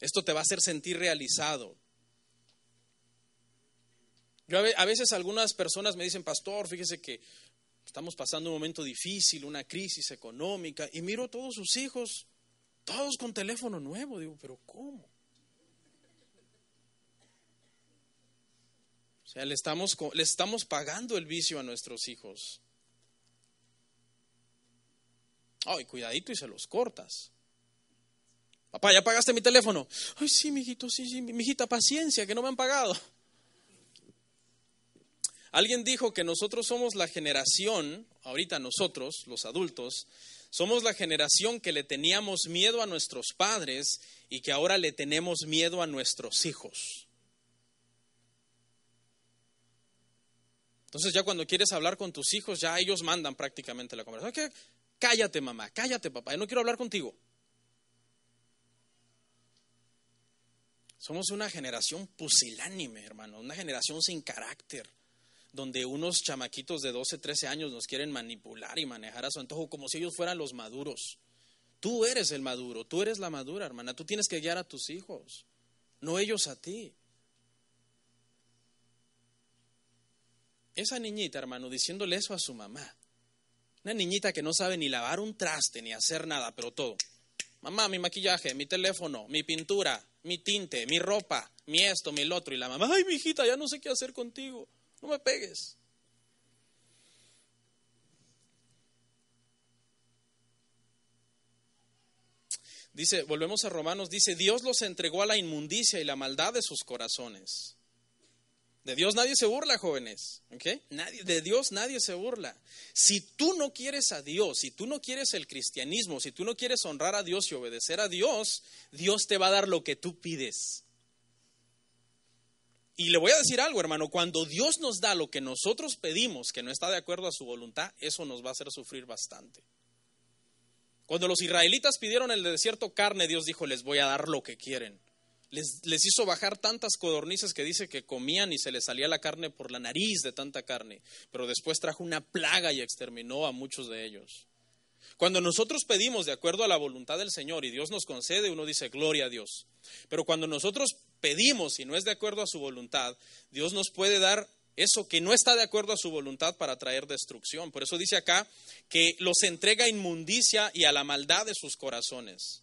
Esto te va a hacer sentir realizado. Yo a veces algunas personas me dicen, pastor, fíjese que Estamos pasando un momento difícil, una crisis económica, y miro a todos sus hijos, todos con teléfono nuevo. Digo, pero ¿cómo? O sea, le estamos, le estamos pagando el vicio a nuestros hijos. Ay, cuidadito y se los cortas. Papá, ¿ya pagaste mi teléfono? Ay, sí, mijito, sí, sí, mijita, paciencia, que no me han pagado. Alguien dijo que nosotros somos la generación, ahorita nosotros, los adultos, somos la generación que le teníamos miedo a nuestros padres y que ahora le tenemos miedo a nuestros hijos. Entonces ya cuando quieres hablar con tus hijos, ya ellos mandan prácticamente la conversación. Cállate mamá, cállate papá, yo no quiero hablar contigo. Somos una generación pusilánime, hermano, una generación sin carácter donde unos chamaquitos de 12, 13 años nos quieren manipular y manejar a su antojo como si ellos fueran los maduros. Tú eres el maduro, tú eres la madura, hermana. Tú tienes que guiar a tus hijos, no ellos a ti. Esa niñita, hermano, diciéndole eso a su mamá. Una niñita que no sabe ni lavar un traste ni hacer nada, pero todo. Mamá, mi maquillaje, mi teléfono, mi pintura, mi tinte, mi ropa, mi esto, mi el otro. Y la mamá, ay, mi hijita, ya no sé qué hacer contigo. No me pegues. Dice, volvemos a Romanos, dice, Dios los entregó a la inmundicia y la maldad de sus corazones. De Dios nadie se burla, jóvenes. Nadie, de Dios nadie se burla. Si tú no quieres a Dios, si tú no quieres el cristianismo, si tú no quieres honrar a Dios y obedecer a Dios, Dios te va a dar lo que tú pides. Y le voy a decir algo, hermano, cuando Dios nos da lo que nosotros pedimos, que no está de acuerdo a su voluntad, eso nos va a hacer sufrir bastante. Cuando los israelitas pidieron en el desierto carne, Dios dijo, les voy a dar lo que quieren les, hizo bajar tantas codornices que dice que comían y se les salía la carne por la nariz de tanta carne, pero después trajo una plaga y exterminó a muchos de ellos. Cuando nosotros pedimos de acuerdo a la voluntad del Señor y Dios nos concede, uno dice, gloria a Dios. Pero cuando nosotros pedimos y no es de acuerdo a su voluntad, Dios nos puede dar eso que no está de acuerdo a su voluntad para traer destrucción. Por eso dice acá que los entrega a inmundicia y a la maldad de sus corazones.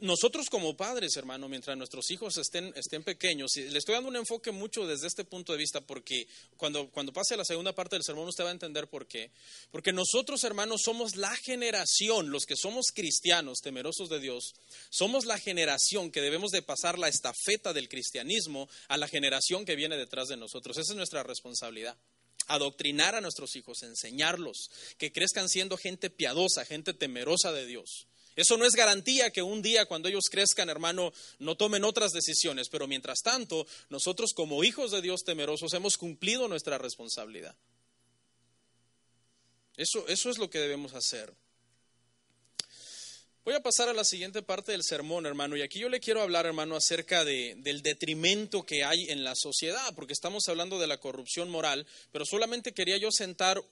Nosotros como padres, hermano, mientras nuestros hijos estén, estén pequeños, le estoy dando un enfoque mucho desde este punto de vista, porque cuando, cuando pase a la segunda parte del sermón usted va a entender por qué. Porque nosotros, hermanos, somos la generación, los que somos cristianos, temerosos de Dios, somos la generación que debemos de pasar la estafeta del cristianismo a la generación que viene detrás de nosotros. Esa es nuestra responsabilidad adoctrinar a nuestros hijos, enseñarlos, que crezcan siendo gente piadosa, gente temerosa de Dios. Eso no es garantía que un día cuando ellos crezcan, hermano, no tomen otras decisiones, pero mientras tanto, nosotros como hijos de Dios temerosos hemos cumplido nuestra responsabilidad. Eso, eso es lo que debemos hacer. Voy a pasar a la siguiente parte del sermón, hermano, y aquí yo le quiero hablar, hermano, acerca de, del detrimento que hay en la sociedad, porque estamos hablando de la corrupción moral, pero solamente quería yo sentar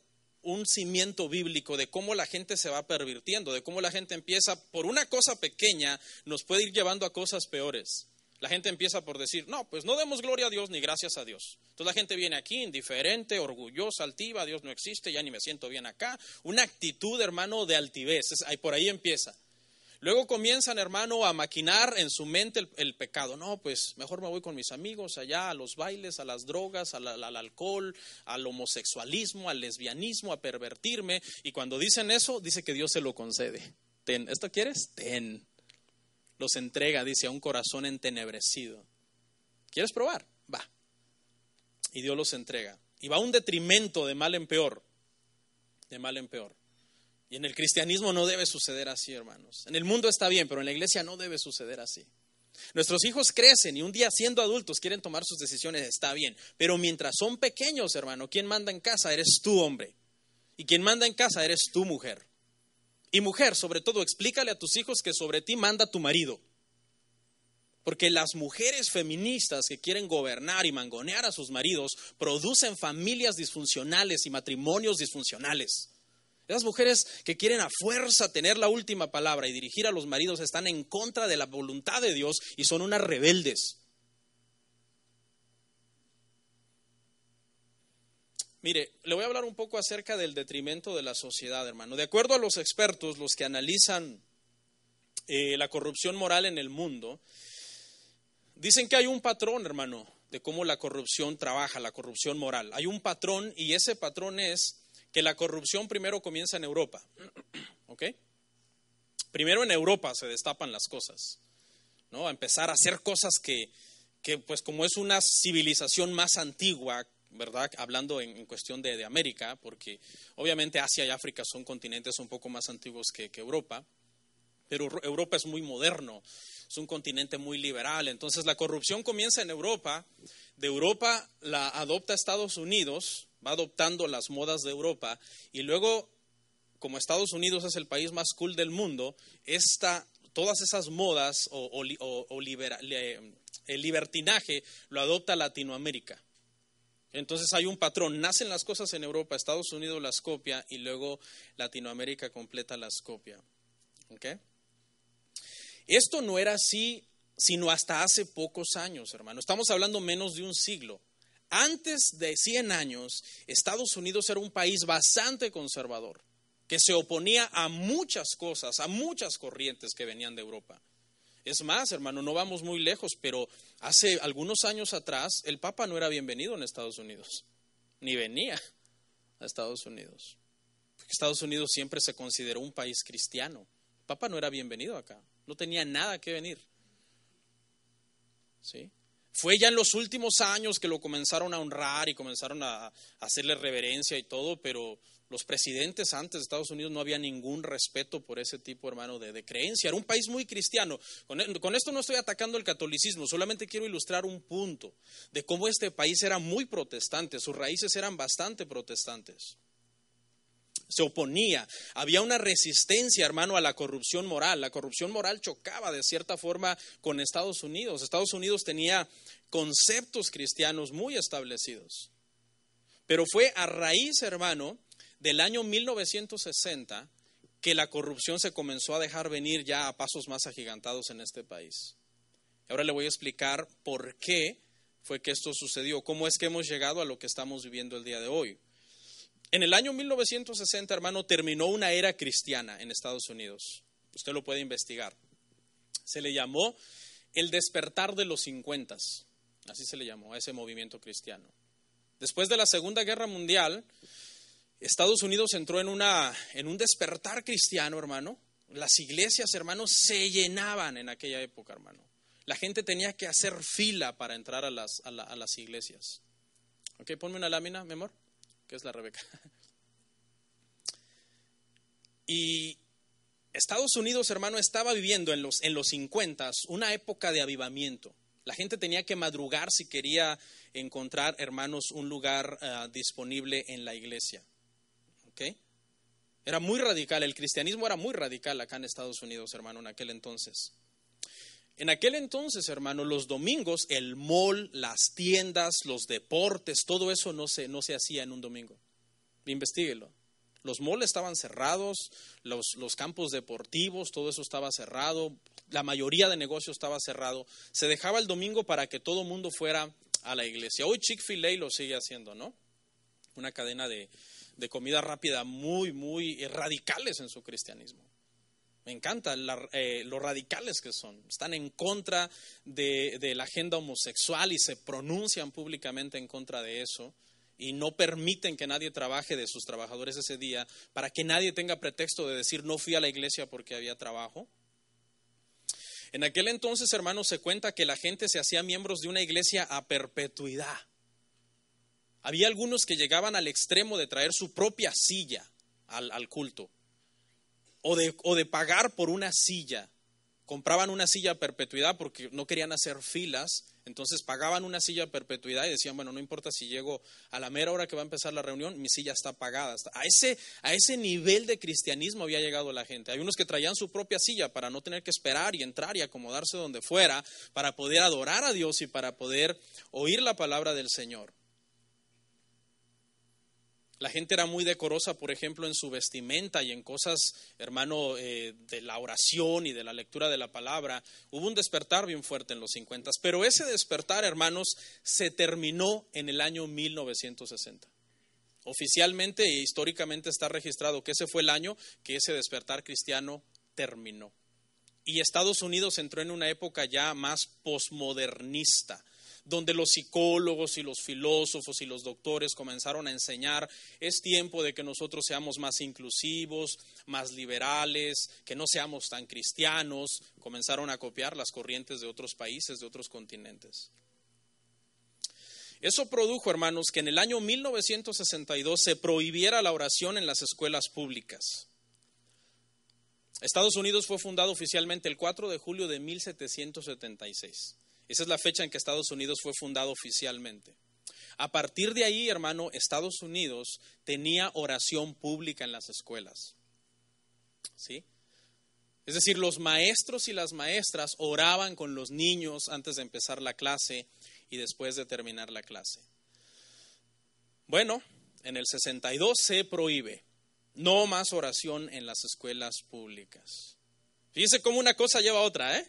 un cimiento bíblico de cómo la gente se va pervirtiendo, de cómo la gente empieza por una cosa pequeña, nos puede ir llevando a cosas peores. La gente empieza por decir, no, pues no demos gloria a Dios ni gracias a Dios. Entonces la gente viene aquí indiferente, orgullosa, altiva, Dios no existe, ya ni me siento bien acá. Una actitud, hermano, de altivez, por ahí empieza. Luego comienzan, hermano, a maquinar en su mente el, pecado. No, pues mejor me voy con mis amigos allá a los bailes, a las drogas, al, alcohol, al homosexualismo, al lesbianismo, a pervertirme. Y cuando dicen eso, dice que Dios se lo concede. Ten, ¿esto quieres? Ten. Los entrega, dice, a un corazón entenebrecido. ¿Quieres probar? Va. Y Dios los entrega. Y va a un detrimento de mal en peor. De mal en peor. Y en el cristianismo no debe suceder así, hermanos. En el mundo está bien, pero en la iglesia no debe suceder así. Nuestros hijos crecen y un día siendo adultos quieren tomar sus decisiones, está bien. Pero mientras son pequeños, hermano, quien manda en casa eres tú, hombre. Y quien manda en casa eres tú, mujer. Y mujer, sobre todo, explícale a tus hijos que sobre ti manda tu marido. Porque las mujeres feministas que quieren gobernar y mangonear a sus maridos producen familias disfuncionales y matrimonios disfuncionales. Esas mujeres que quieren a fuerza tener la última palabra y dirigir a los maridos están en contra de la voluntad de Dios y son unas rebeldes. Mire, le voy a hablar un poco acerca del detrimento de la sociedad, hermano. De acuerdo a los expertos, los que analizan eh, la corrupción moral en el mundo, dicen que hay un patrón, hermano, de cómo la corrupción trabaja, la corrupción moral. Hay un patrón y ese patrón es que la corrupción primero comienza en Europa. ¿Ok? Primero en Europa se destapan las cosas, ¿no? A empezar a hacer cosas que, que pues como es una civilización más antigua, ¿verdad? Hablando en, cuestión de, América, porque obviamente Asia y África son continentes un poco más antiguos que, que Europa, pero Europa es muy moderno, es un continente muy liberal, entonces la corrupción comienza en Europa, de Europa la adopta Estados Unidos, va adoptando las modas de Europa y luego, como Estados Unidos es el país más cool del mundo, esta, todas esas modas o, el libertinaje lo adopta Latinoamérica. Entonces hay un patrón, nacen las cosas en Europa, Estados Unidos las copia y luego Latinoamérica completa las copia. Esto no era así sino hasta hace pocos años, hermano. Estamos hablando menos de un siglo. Antes de 100 años, Estados Unidos era un país bastante conservador, que se oponía a muchas cosas, a muchas corrientes que venían de Europa. Es más, hermano, no vamos muy lejos, pero hace algunos años atrás el Papa no era bienvenido en Estados Unidos, ni venía a Estados Unidos. Estados Unidos siempre se consideró un país cristiano. Papa no era bienvenido acá, no tenía nada que venir. ¿Sí? Fue ya en los últimos años que lo comenzaron a honrar y comenzaron a hacerle reverencia y todo, pero los presidentes antes de Estados Unidos no había ningún respeto por ese tipo, hermano, de, creencia. Era un país muy cristiano. Con, con, esto no estoy atacando el catolicismo, solamente quiero ilustrar un punto de cómo este país era muy protestante, sus raíces eran bastante protestantes se oponía, había una resistencia, hermano, a la corrupción moral. La corrupción moral chocaba de cierta forma con Estados Unidos. Estados Unidos tenía conceptos cristianos muy establecidos. Pero fue a raíz, hermano, del año 1960 que la corrupción se comenzó a dejar venir ya a pasos más agigantados en este país. Ahora le voy a explicar por qué fue que esto sucedió, cómo es que hemos llegado a lo que estamos viviendo el día de hoy. En el año 1960, hermano, terminó una era cristiana en Estados Unidos. Usted lo puede investigar. Se le llamó el despertar de los 50. Así se le llamó a ese movimiento cristiano. Después de la Segunda Guerra Mundial, Estados Unidos entró en, una, en un despertar cristiano, hermano. Las iglesias, hermano, se llenaban en aquella época, hermano. La gente tenía que hacer fila para entrar a las, a, a las iglesias. Ok, ponme una lámina, mi amor que es la Rebeca. Y Estados Unidos, hermano, estaba viviendo en los, en los 50 una época de avivamiento. La gente tenía que madrugar si quería encontrar, hermanos, un lugar ah, disponible en la iglesia. ¿Ok? Era muy radical, el cristianismo era muy radical acá en Estados Unidos, hermano, en aquel entonces. En aquel entonces, hermano, los domingos, el mall, las tiendas, los deportes, todo eso no se, no se hacía en un domingo. Investíguelo. Los malls estaban cerrados, los, los campos deportivos, todo eso estaba cerrado, la mayoría de negocios estaba cerrado. Se dejaba el domingo para que todo mundo fuera a la iglesia. Hoy Chick-fil-A lo sigue haciendo, ¿no? Una cadena de, de comida rápida muy, muy radicales en su cristianismo. Me encanta eh, lo radicales que son. Están en contra de, la agenda homosexual y se pronuncian públicamente en contra de eso y no permiten que nadie trabaje de sus trabajadores ese día para que nadie tenga pretexto de decir no fui a la iglesia porque había trabajo. En aquel entonces, hermanos, se cuenta que la gente se hacía miembros de una iglesia a perpetuidad. Había algunos que llegaban al extremo de traer su propia silla al culto o de, o de pagar por una silla. Compraban una silla a perpetuidad porque no querían hacer filas, entonces pagaban una silla a perpetuidad y decían, bueno, no importa si llego a la mera hora que va a empezar la reunión, mi silla está pagada. A ese, a ese nivel de cristianismo había llegado la gente. Hay unos que traían su propia silla para no tener que esperar y entrar y acomodarse donde fuera, para poder adorar a Dios y para poder oír la palabra del Señor. La gente era muy decorosa, por ejemplo, en su vestimenta y en cosas, hermano, eh, de la oración y de la lectura de la palabra. Hubo un despertar bien fuerte en los 50, pero ese despertar, hermanos, se terminó en el año 1960. Oficialmente e históricamente está registrado que ese fue el año que ese despertar cristiano terminó. Y Estados Unidos entró en una época ya más posmodernista donde los psicólogos y los filósofos y los doctores comenzaron a enseñar, es tiempo de que nosotros seamos más inclusivos, más liberales, que no seamos tan cristianos, comenzaron a copiar las corrientes de otros países, de otros continentes. Eso produjo, hermanos, que en el año 1962 se prohibiera la oración en las escuelas públicas. Estados Unidos fue fundado oficialmente el 4 de julio de 1776. Esa es la fecha en que Estados Unidos fue fundado oficialmente. A partir de ahí, hermano, Estados Unidos tenía oración pública en las escuelas. ¿Sí? Es decir, los maestros y las maestras oraban con los niños antes de empezar la clase y después de terminar la clase. Bueno, en el 62 se prohíbe no más oración en las escuelas públicas. Fíjese cómo una cosa lleva a otra, ¿eh?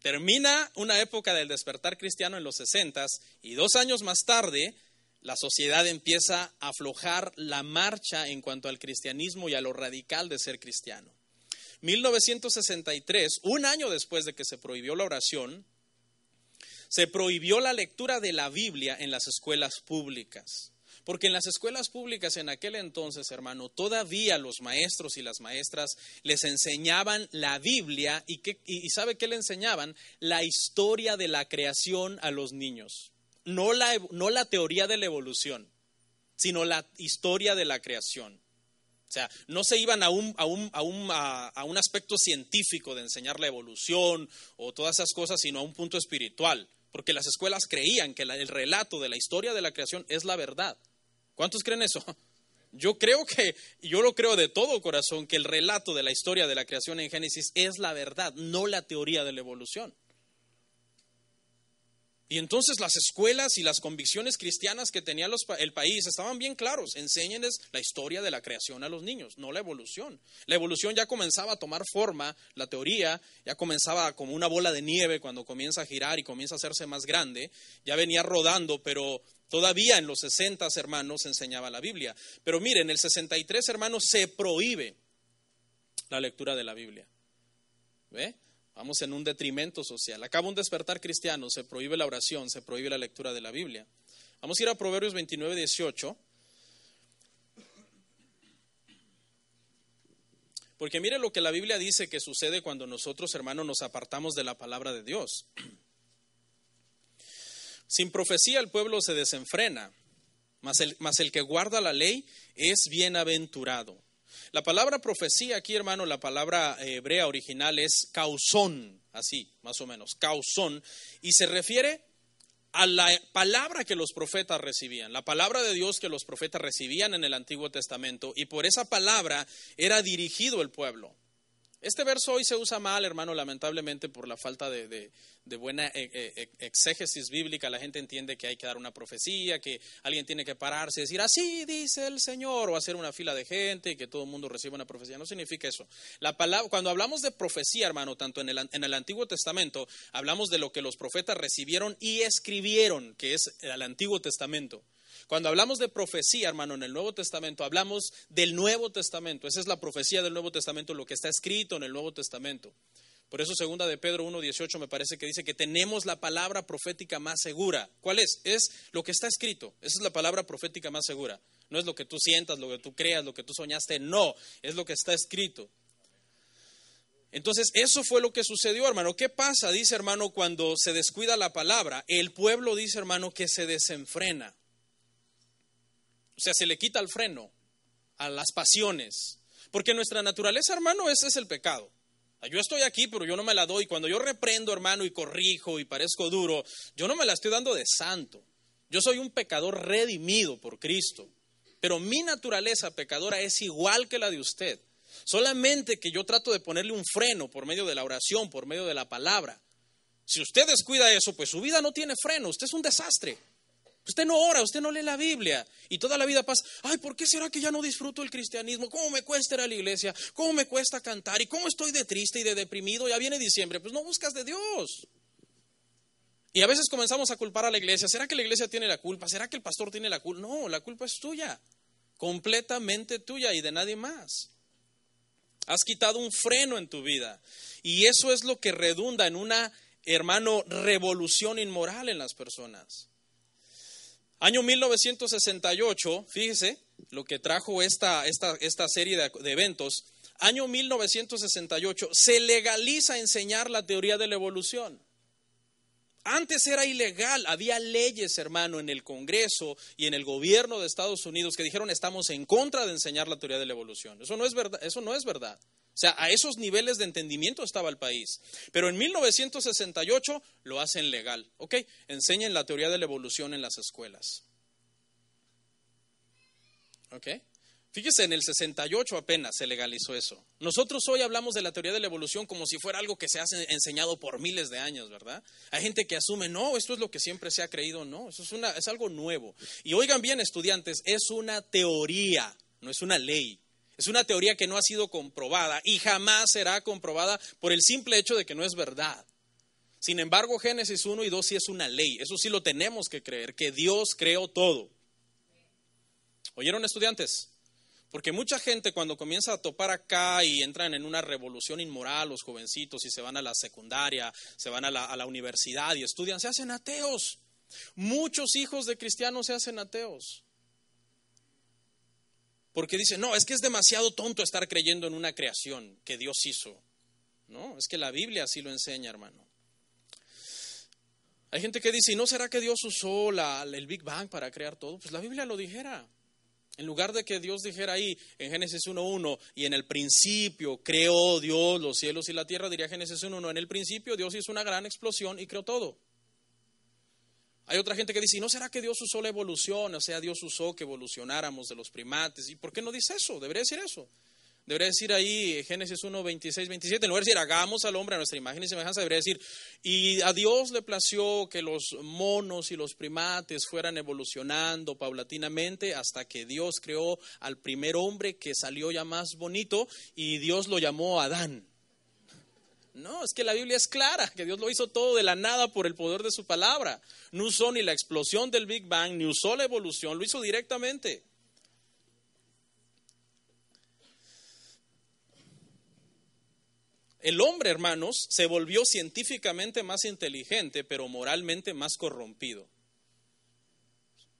Termina una época del despertar cristiano en los sesentas y dos años más tarde la sociedad empieza a aflojar la marcha en cuanto al cristianismo y a lo radical de ser cristiano. 1963, un año después de que se prohibió la oración, se prohibió la lectura de la Biblia en las escuelas públicas. Porque en las escuelas públicas en aquel entonces, hermano, todavía los maestros y las maestras les enseñaban la Biblia y, ¿sabe qué le enseñaban? La historia de la creación a los niños. No la, no la teoría de la evolución, sino la historia de la creación. O sea, no se iban a un, a, un, a, un, a un aspecto científico de enseñar la evolución o todas esas cosas, sino a un punto espiritual porque las escuelas creían que el relato de la historia de la creación es la verdad. ¿Cuántos creen eso? Yo creo que, yo lo creo de todo corazón, que el relato de la historia de la creación en Génesis es la verdad, no la teoría de la evolución. Y entonces las escuelas y las convicciones cristianas que tenía el país estaban bien claros. Enséñenles la historia de la creación a los niños, no la evolución. La evolución ya comenzaba a tomar forma, la teoría ya comenzaba como una bola de nieve cuando comienza a girar y comienza a hacerse más grande. Ya venía rodando, pero todavía en los 60 hermanos se enseñaba la Biblia. Pero miren, en el 63 hermanos se prohíbe la lectura de la Biblia. ¿Ve? Vamos en un detrimento social. Acaba un despertar cristiano, se prohíbe la oración, se prohíbe la lectura de la Biblia. Vamos a ir a Proverbios 29, 18. Porque mire lo que la Biblia dice que sucede cuando nosotros, hermanos, nos apartamos de la palabra de Dios. Sin profecía el pueblo se desenfrena, mas el, que guarda la ley es bienaventurado. La palabra profecía aquí, hermano, la palabra eh, hebrea original es causón, así, más o menos, causón, y se refiere a la palabra que los profetas recibían, la palabra de Dios que los profetas recibían en el Antiguo Testamento, y por esa palabra era dirigido el pueblo. Este verso hoy se usa mal, hermano, lamentablemente por la falta de, buena eh, eh, exégesis bíblica. La gente entiende que hay que dar una profecía, que alguien tiene que pararse y decir, así dice el Señor, o hacer una fila de gente y que todo el mundo reciba una profecía. No significa eso. La palabra, cuando hablamos de profecía, hermano, tanto en el, en el Antiguo Testamento, hablamos de lo que los profetas recibieron y escribieron, que es el Antiguo Testamento. Cuando hablamos de profecía, hermano, en el Nuevo Testamento, hablamos del Nuevo Testamento. Esa es la profecía del Nuevo Testamento, lo que está escrito en el Nuevo Testamento. Por eso segunda de Pedro 1.18 me parece que dice que tenemos la palabra profética más segura. ¿Cuál es? Es lo que está escrito. Esa es la palabra profética más segura. No es lo que tú sientas, lo que tú creas, lo que tú soñaste. No, es lo que está escrito. Entonces, eso fue lo que sucedió, hermano. ¿Qué pasa, dice hermano, cuando se descuida la palabra? El pueblo dice, hermano, que se desenfrena. Sea, se le quita el freno a las pasiones. Porque nuestra naturaleza, hermano, ese es el pecado. Yo estoy aquí, pero yo no me la doy. Cuando yo reprendo, hermano, y corrijo y parezco duro, yo no me la estoy dando de santo. Yo soy un pecador redimido por Cristo. Pero mi naturaleza pecadora es igual que la de usted. Solamente que yo trato de ponerle un freno por medio de la oración, por medio de la palabra. Si usted descuida eso, pues su vida no tiene freno. Usted es un desastre. Usted no ora, usted no lee la Biblia y toda la vida pasa, ay, ¿por qué será que ya no disfruto el cristianismo? ¿Cómo me cuesta ir a la iglesia? ¿Cómo me cuesta cantar? ¿Y cómo estoy de triste y de deprimido? Ya viene diciembre, pues no buscas de Dios. Y a veces comenzamos a culpar a la iglesia. ¿Será que la iglesia tiene la culpa? ¿Será que el pastor tiene la culpa? No, la culpa es tuya, completamente tuya y de nadie más. Has quitado un freno en tu vida. Y eso es lo que redunda en una, hermano, revolución inmoral en las personas. Año 1968, fíjese lo que trajo esta, esta, esta serie de, de, eventos. Año 1968, se legaliza enseñar la teoría de la evolución. Antes era ilegal, había leyes, hermano, en el Congreso y en el gobierno de Estados Unidos que dijeron estamos en contra de enseñar la teoría de la evolución. Eso no es verdad. Eso no es verdad. O sea, a esos niveles de entendimiento estaba el país. Pero en 1968 lo hacen legal. ¿Ok? Enseñen la teoría de la evolución en las escuelas. ¿Ok? Fíjese, en el 68 apenas se legalizó eso. Nosotros hoy hablamos de la teoría de la evolución como si fuera algo que se ha enseñado por miles de años, ¿verdad? Hay gente que asume, no, esto es lo que siempre se ha creído, no, eso es, una, es algo nuevo. Y oigan bien, estudiantes, es una teoría, no es una ley. Es una teoría que no ha sido comprobada y jamás será comprobada por el simple hecho de que no es verdad. Sin embargo, Génesis 1 y 2 sí es una ley. Eso sí lo tenemos que creer, que Dios creó todo. ¿Oyeron estudiantes? Porque mucha gente cuando comienza a topar acá y entran en una revolución inmoral, los jovencitos, y se van a la secundaria, se van a la, a la universidad y estudian, se hacen ateos. Muchos hijos de cristianos se hacen ateos. Porque dice, no, es que es demasiado tonto estar creyendo en una creación que Dios hizo. No, es que la Biblia así lo enseña, hermano. Hay gente que dice, ¿y no será que Dios usó el Big Bang para crear todo? Pues la Biblia lo dijera. En lugar de que Dios dijera ahí en Génesis 1.1, y en el principio creó Dios los cielos y la tierra, diría Génesis 1.1, en el principio Dios hizo una gran explosión y creó todo. Hay otra gente que dice, ¿y no será que Dios usó la evolución? O sea, Dios usó que evolucionáramos de los primates. ¿Y por qué no dice eso? Debería decir eso. Debería decir ahí Génesis 1, 26, 27, en lugar de decir hagamos al hombre a nuestra imagen y semejanza, debería decir, y a Dios le plació que los monos y los primates fueran evolucionando paulatinamente hasta que Dios creó al primer hombre que salió ya más bonito y Dios lo llamó Adán. No, es que la Biblia es clara, que Dios lo hizo todo de la nada por el poder de su palabra. No usó ni la explosión del Big Bang, ni usó la evolución, lo hizo directamente. El hombre, hermanos, se volvió científicamente más inteligente, pero moralmente más corrompido.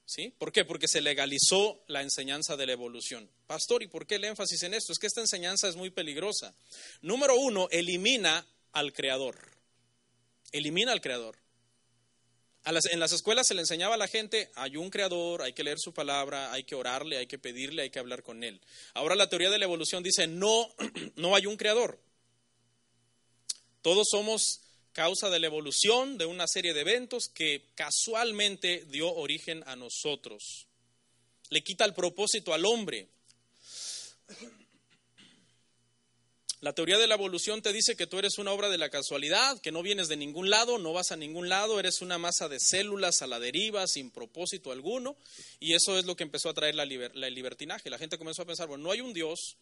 ¿Sí? ¿Por qué? Porque se legalizó la enseñanza de la evolución. Pastor, ¿y por qué el énfasis en esto? Es que esta enseñanza es muy peligrosa. Número uno, elimina al creador. Elimina al creador. en las escuelas se le enseñaba a la gente, hay un creador, hay que leer su palabra, hay que orarle, hay que pedirle, hay que hablar con él. Ahora la teoría de la evolución dice, no, no hay un creador. Todos somos causa de la evolución de una serie de eventos que casualmente dio origen a nosotros. Le quita el propósito al hombre. La teoría de la evolución te dice que tú eres una obra de la casualidad, que no vienes de ningún lado, no vas a ningún lado, eres una masa de células a la deriva, sin propósito alguno, y eso es lo que empezó a traer la, el libertinaje. La gente comenzó a pensar, bueno, no hay un Dios,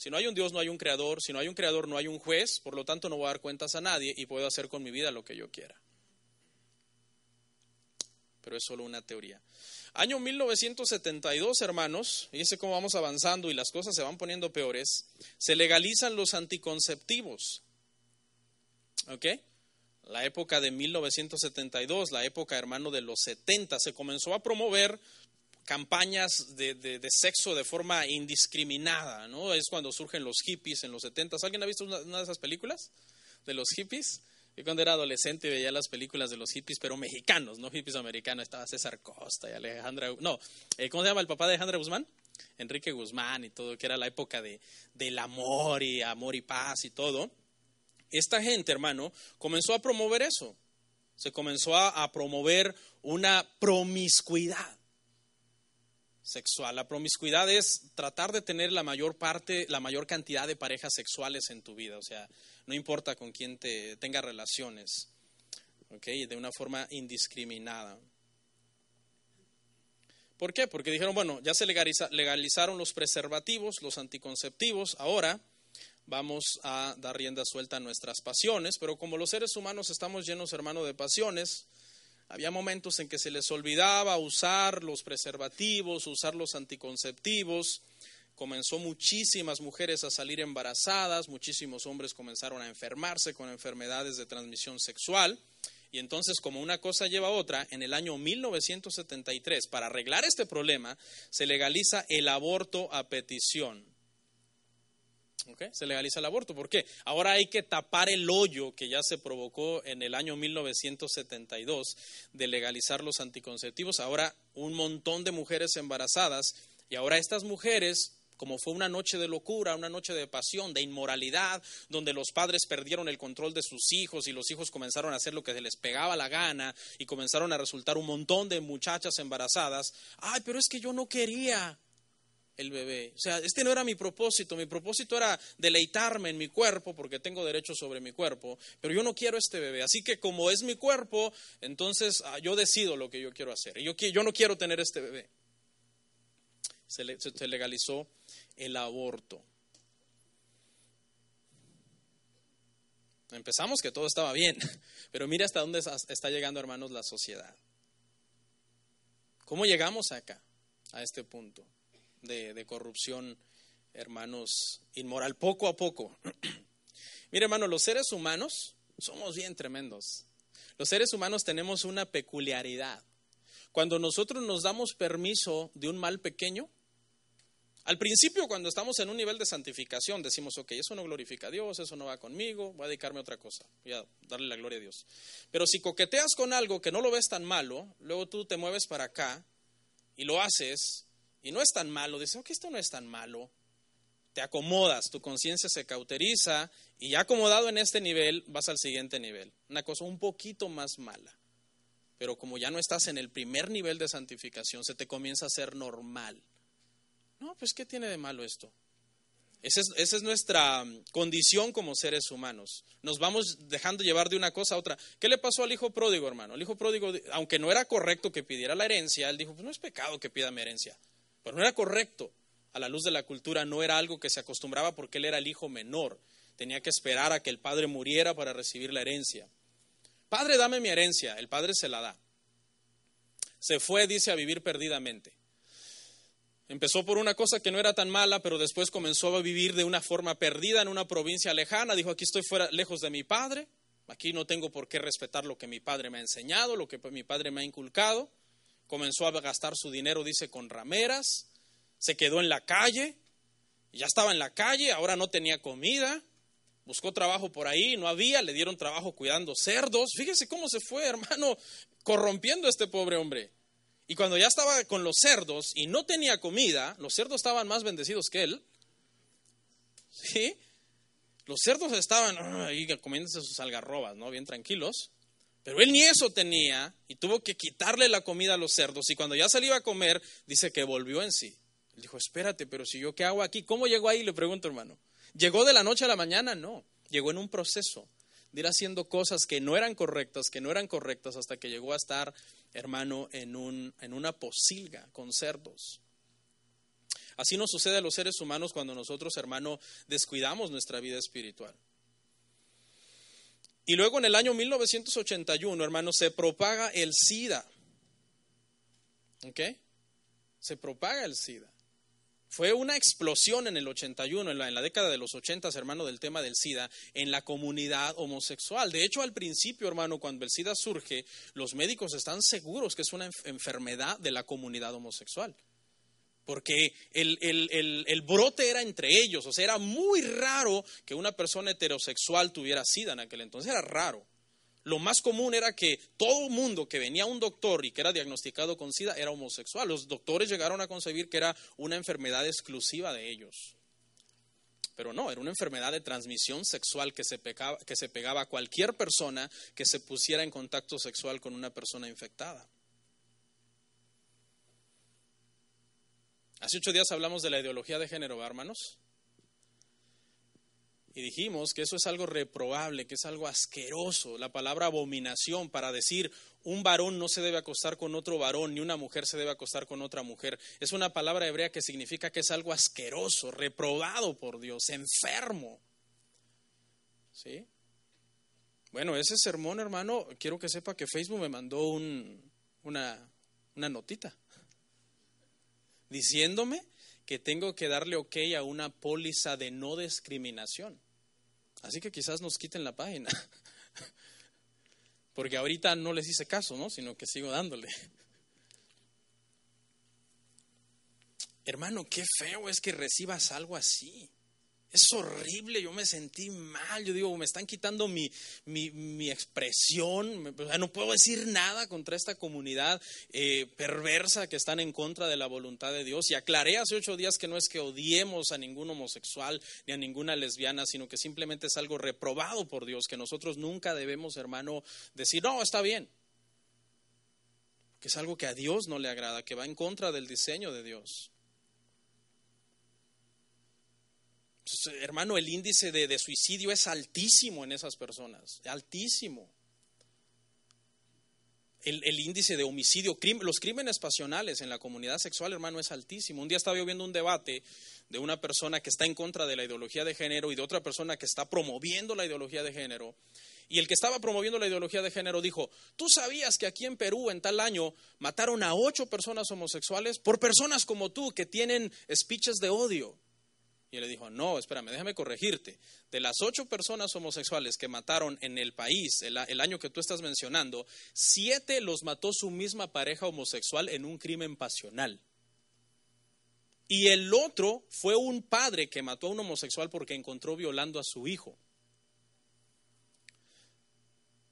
si no hay un Dios, no hay un creador. Si no hay un creador, no hay un juez. Por lo tanto, no voy a dar cuentas a nadie y puedo hacer con mi vida lo que yo quiera. Pero es solo una teoría. Año 1972, hermanos, fíjense cómo vamos avanzando y las cosas se van poniendo peores. Se legalizan los anticonceptivos. ¿Ok? La época de 1972, la época, hermano, de los 70, se comenzó a promover campañas de, sexo de forma indiscriminada, ¿no? Es cuando surgen los hippies en los 70. ¿Alguien ha visto una, de esas películas de los hippies? Yo cuando era adolescente veía las películas de los hippies, pero mexicanos, no hippies americanos. Estaba César Costa y Alejandra... No, eh, ¿cómo se llama el papá de Alejandra Guzmán? Enrique Guzmán y todo, que era la época de, del amor y amor y paz y todo. Esta gente, hermano, comenzó a promover eso. Se comenzó a promover una promiscuidad sexual. La promiscuidad es tratar de tener la mayor parte, la mayor cantidad de parejas sexuales en tu vida. O sea, no importa con quién te tenga relaciones, ¿ok? De una forma indiscriminada. ¿Por qué? Porque dijeron, bueno, ya se legalizaron los preservativos, los anticonceptivos, ahora vamos a dar rienda suelta a nuestras pasiones, pero como los seres humanos estamos llenos, hermano, de pasiones, había momentos en que se les olvidaba usar los preservativos, usar los anticonceptivos. Comenzó muchísimas mujeres a salir embarazadas, muchísimos hombres comenzaron a enfermarse con enfermedades de transmisión sexual. Y entonces, como una cosa lleva a otra, en el año 1973, para arreglar este problema, se legaliza el aborto a petición. Se legaliza el aborto. ¿Por qué? Ahora hay que tapar el hoyo que ya se provocó en el año 1972 de legalizar los anticonceptivos. Ahora un montón de mujeres embarazadas y ahora estas mujeres como fue una noche de locura, una noche de pasión, de inmoralidad, donde los padres perdieron el control de sus hijos y los hijos comenzaron a hacer lo que se les pegaba la gana y comenzaron a resultar un montón de muchachas embarazadas. Ay, pero es que yo no quería el bebé. O sea, este no era mi propósito. Mi propósito era deleitarme en mi cuerpo porque tengo derecho sobre mi cuerpo, pero yo no quiero este bebé. Así que como es mi cuerpo, entonces ah, yo decido lo que yo quiero hacer. Y yo, yo no quiero tener este bebé. Se, se legalizó el aborto. Empezamos que todo estaba bien, pero mira hasta dónde está llegando, hermanos, la sociedad. ¿Cómo llegamos acá, a este punto? De, corrupción, hermanos, inmoral, poco a poco. Mire, hermano, los seres humanos somos bien tremendos. Los seres humanos tenemos una peculiaridad. Cuando nosotros nos damos permiso de un mal pequeño, Al principio, cuando estamos en un nivel de santificación, decimos, ok, eso no glorifica a Dios, eso no va conmigo, voy a dedicarme a otra cosa, voy a darle la gloria a Dios. Pero si coqueteas con algo que no lo ves tan malo, luego tú te mueves para acá y lo haces y no es tan malo, dices, ok, esto no es tan malo, te acomodas, tu conciencia se cauteriza y ya acomodado en este nivel vas al siguiente nivel, una cosa un poquito más mala. Pero como ya no estás en el primer nivel de santificación, se te comienza a hacer normal. No, pues ¿qué tiene de malo esto? Esa es, nuestra mm, condición como seres humanos. Nos vamos dejando llevar de una cosa a otra. ¿Qué le pasó al hijo pródigo, hermano? El hijo pródigo, aunque no era correcto que pidiera la herencia, él dijo, pues no es pecado que pida mi herencia. Pero no era correcto. A la luz de la cultura no era algo que se acostumbraba porque él era el hijo menor. Tenía que esperar a que el padre muriera para recibir la herencia. Padre, dame mi herencia. El padre se la da. Se fue, dice, a vivir perdidamente. Empezó por una cosa que no era tan mala, pero después comenzó a vivir de una forma perdida en una provincia lejana. Dijo, aquí estoy fuera, lejos de mi padre, aquí no tengo por qué respetar lo que mi padre me ha enseñado, lo que mi padre me ha inculcado. Comenzó a gastar su dinero, dice, con rameras. Se quedó en la calle, ya estaba en la calle, ahora no tenía comida. Buscó trabajo por ahí, no había, le dieron trabajo cuidando cerdos. Fíjese cómo se fue, hermano, corrompiendo a este pobre hombre. Y cuando ya estaba con los cerdos y no tenía comida, los cerdos estaban más bendecidos que él. ¿Sí? Los cerdos estaban ahí comiéndose sus algarrobas, ¿no? Bien tranquilos. Pero él ni eso tenía y tuvo que quitarle la comida a los cerdos. Y cuando ya salió a comer, dice que volvió en sí. Él dijo, espérate, pero si yo qué hago aquí, ¿cómo llegó ahí? Le pregunto, hermano. ¿Llegó de la noche a la mañana? No. Llegó en un proceso de ir haciendo cosas que no eran correctas, que no eran correctas, hasta que llegó a estar, hermano, en, un, en una posilga con cerdos. Así nos sucede a los seres humanos cuando nosotros, hermano, descuidamos nuestra vida espiritual. Y luego en el año 1981, hermano, se propaga el SIDA. ¿Ok? Se propaga el SIDA. Fue una explosión en el 81, en la, en la, década de los 80, hermano, del tema del SIDA en la comunidad homosexual. De hecho, al principio, hermano, cuando el SIDA surge, los médicos están seguros que es una enfermedad de la comunidad homosexual. Porque el, brote era entre ellos, o sea, era muy raro que una persona heterosexual tuviera SIDA en aquel entonces, era raro. Lo más común era que todo mundo que venía a un doctor y que era diagnosticado con SIDA era homosexual. Los doctores llegaron a concebir que era una enfermedad exclusiva de ellos. Pero no, era una enfermedad de transmisión sexual que se, que se pegaba a cualquier persona que se pusiera en contacto sexual con una persona infectada. Hace ocho días hablamos de la ideología de género, hermanos. Y dijimos que eso es algo reprobable, que es algo asqueroso. La palabra abominación para decir un varón no se debe acostar con otro varón, ni una mujer se debe acostar con otra mujer. Es una palabra hebrea que significa que es algo asqueroso, reprobado por Dios, enfermo. ¿Sí? Bueno, ese sermón, hermano, quiero que sepa que Facebook me mandó una, una notita diciéndome que tengo que darle ok a una póliza de no discriminación. Así que quizás nos quiten la página. Porque ahorita no les hice caso, ¿no? Sino que sigo dándole. Hermano, qué feo es que recibas algo así. Es horrible, yo me sentí mal, yo digo, me están quitando mi, mi, expresión, no puedo decir nada contra esta comunidad eh, perversa que están en contra de la voluntad de Dios. Y aclaré hace ocho días que no es que odiemos a ningún homosexual ni a ninguna lesbiana, sino que simplemente es algo reprobado por Dios, que nosotros nunca debemos, hermano, decir, no, está bien. Que es algo que a Dios no le agrada, que va en contra del diseño de Dios. Hermano, el índice de, suicidio es altísimo en esas personas, altísimo. El, índice de homicidio, los crímenes pasionales en la comunidad sexual, hermano, es altísimo. Un día estaba yo viendo un debate de una persona que está en contra de la ideología de género y de otra persona que está promoviendo la ideología de género. Y el que estaba promoviendo la ideología de género dijo, ¿tú sabías que aquí en Perú en tal año mataron a ocho personas homosexuales por personas como tú que tienen speeches de odio? Y él le dijo, no, espérame, déjame corregirte. De las ocho personas homosexuales que mataron en el país el, año que tú estás mencionando, siete los mató su misma pareja homosexual en un crimen pasional. Y el otro fue un padre que mató a un homosexual porque encontró violando a su hijo.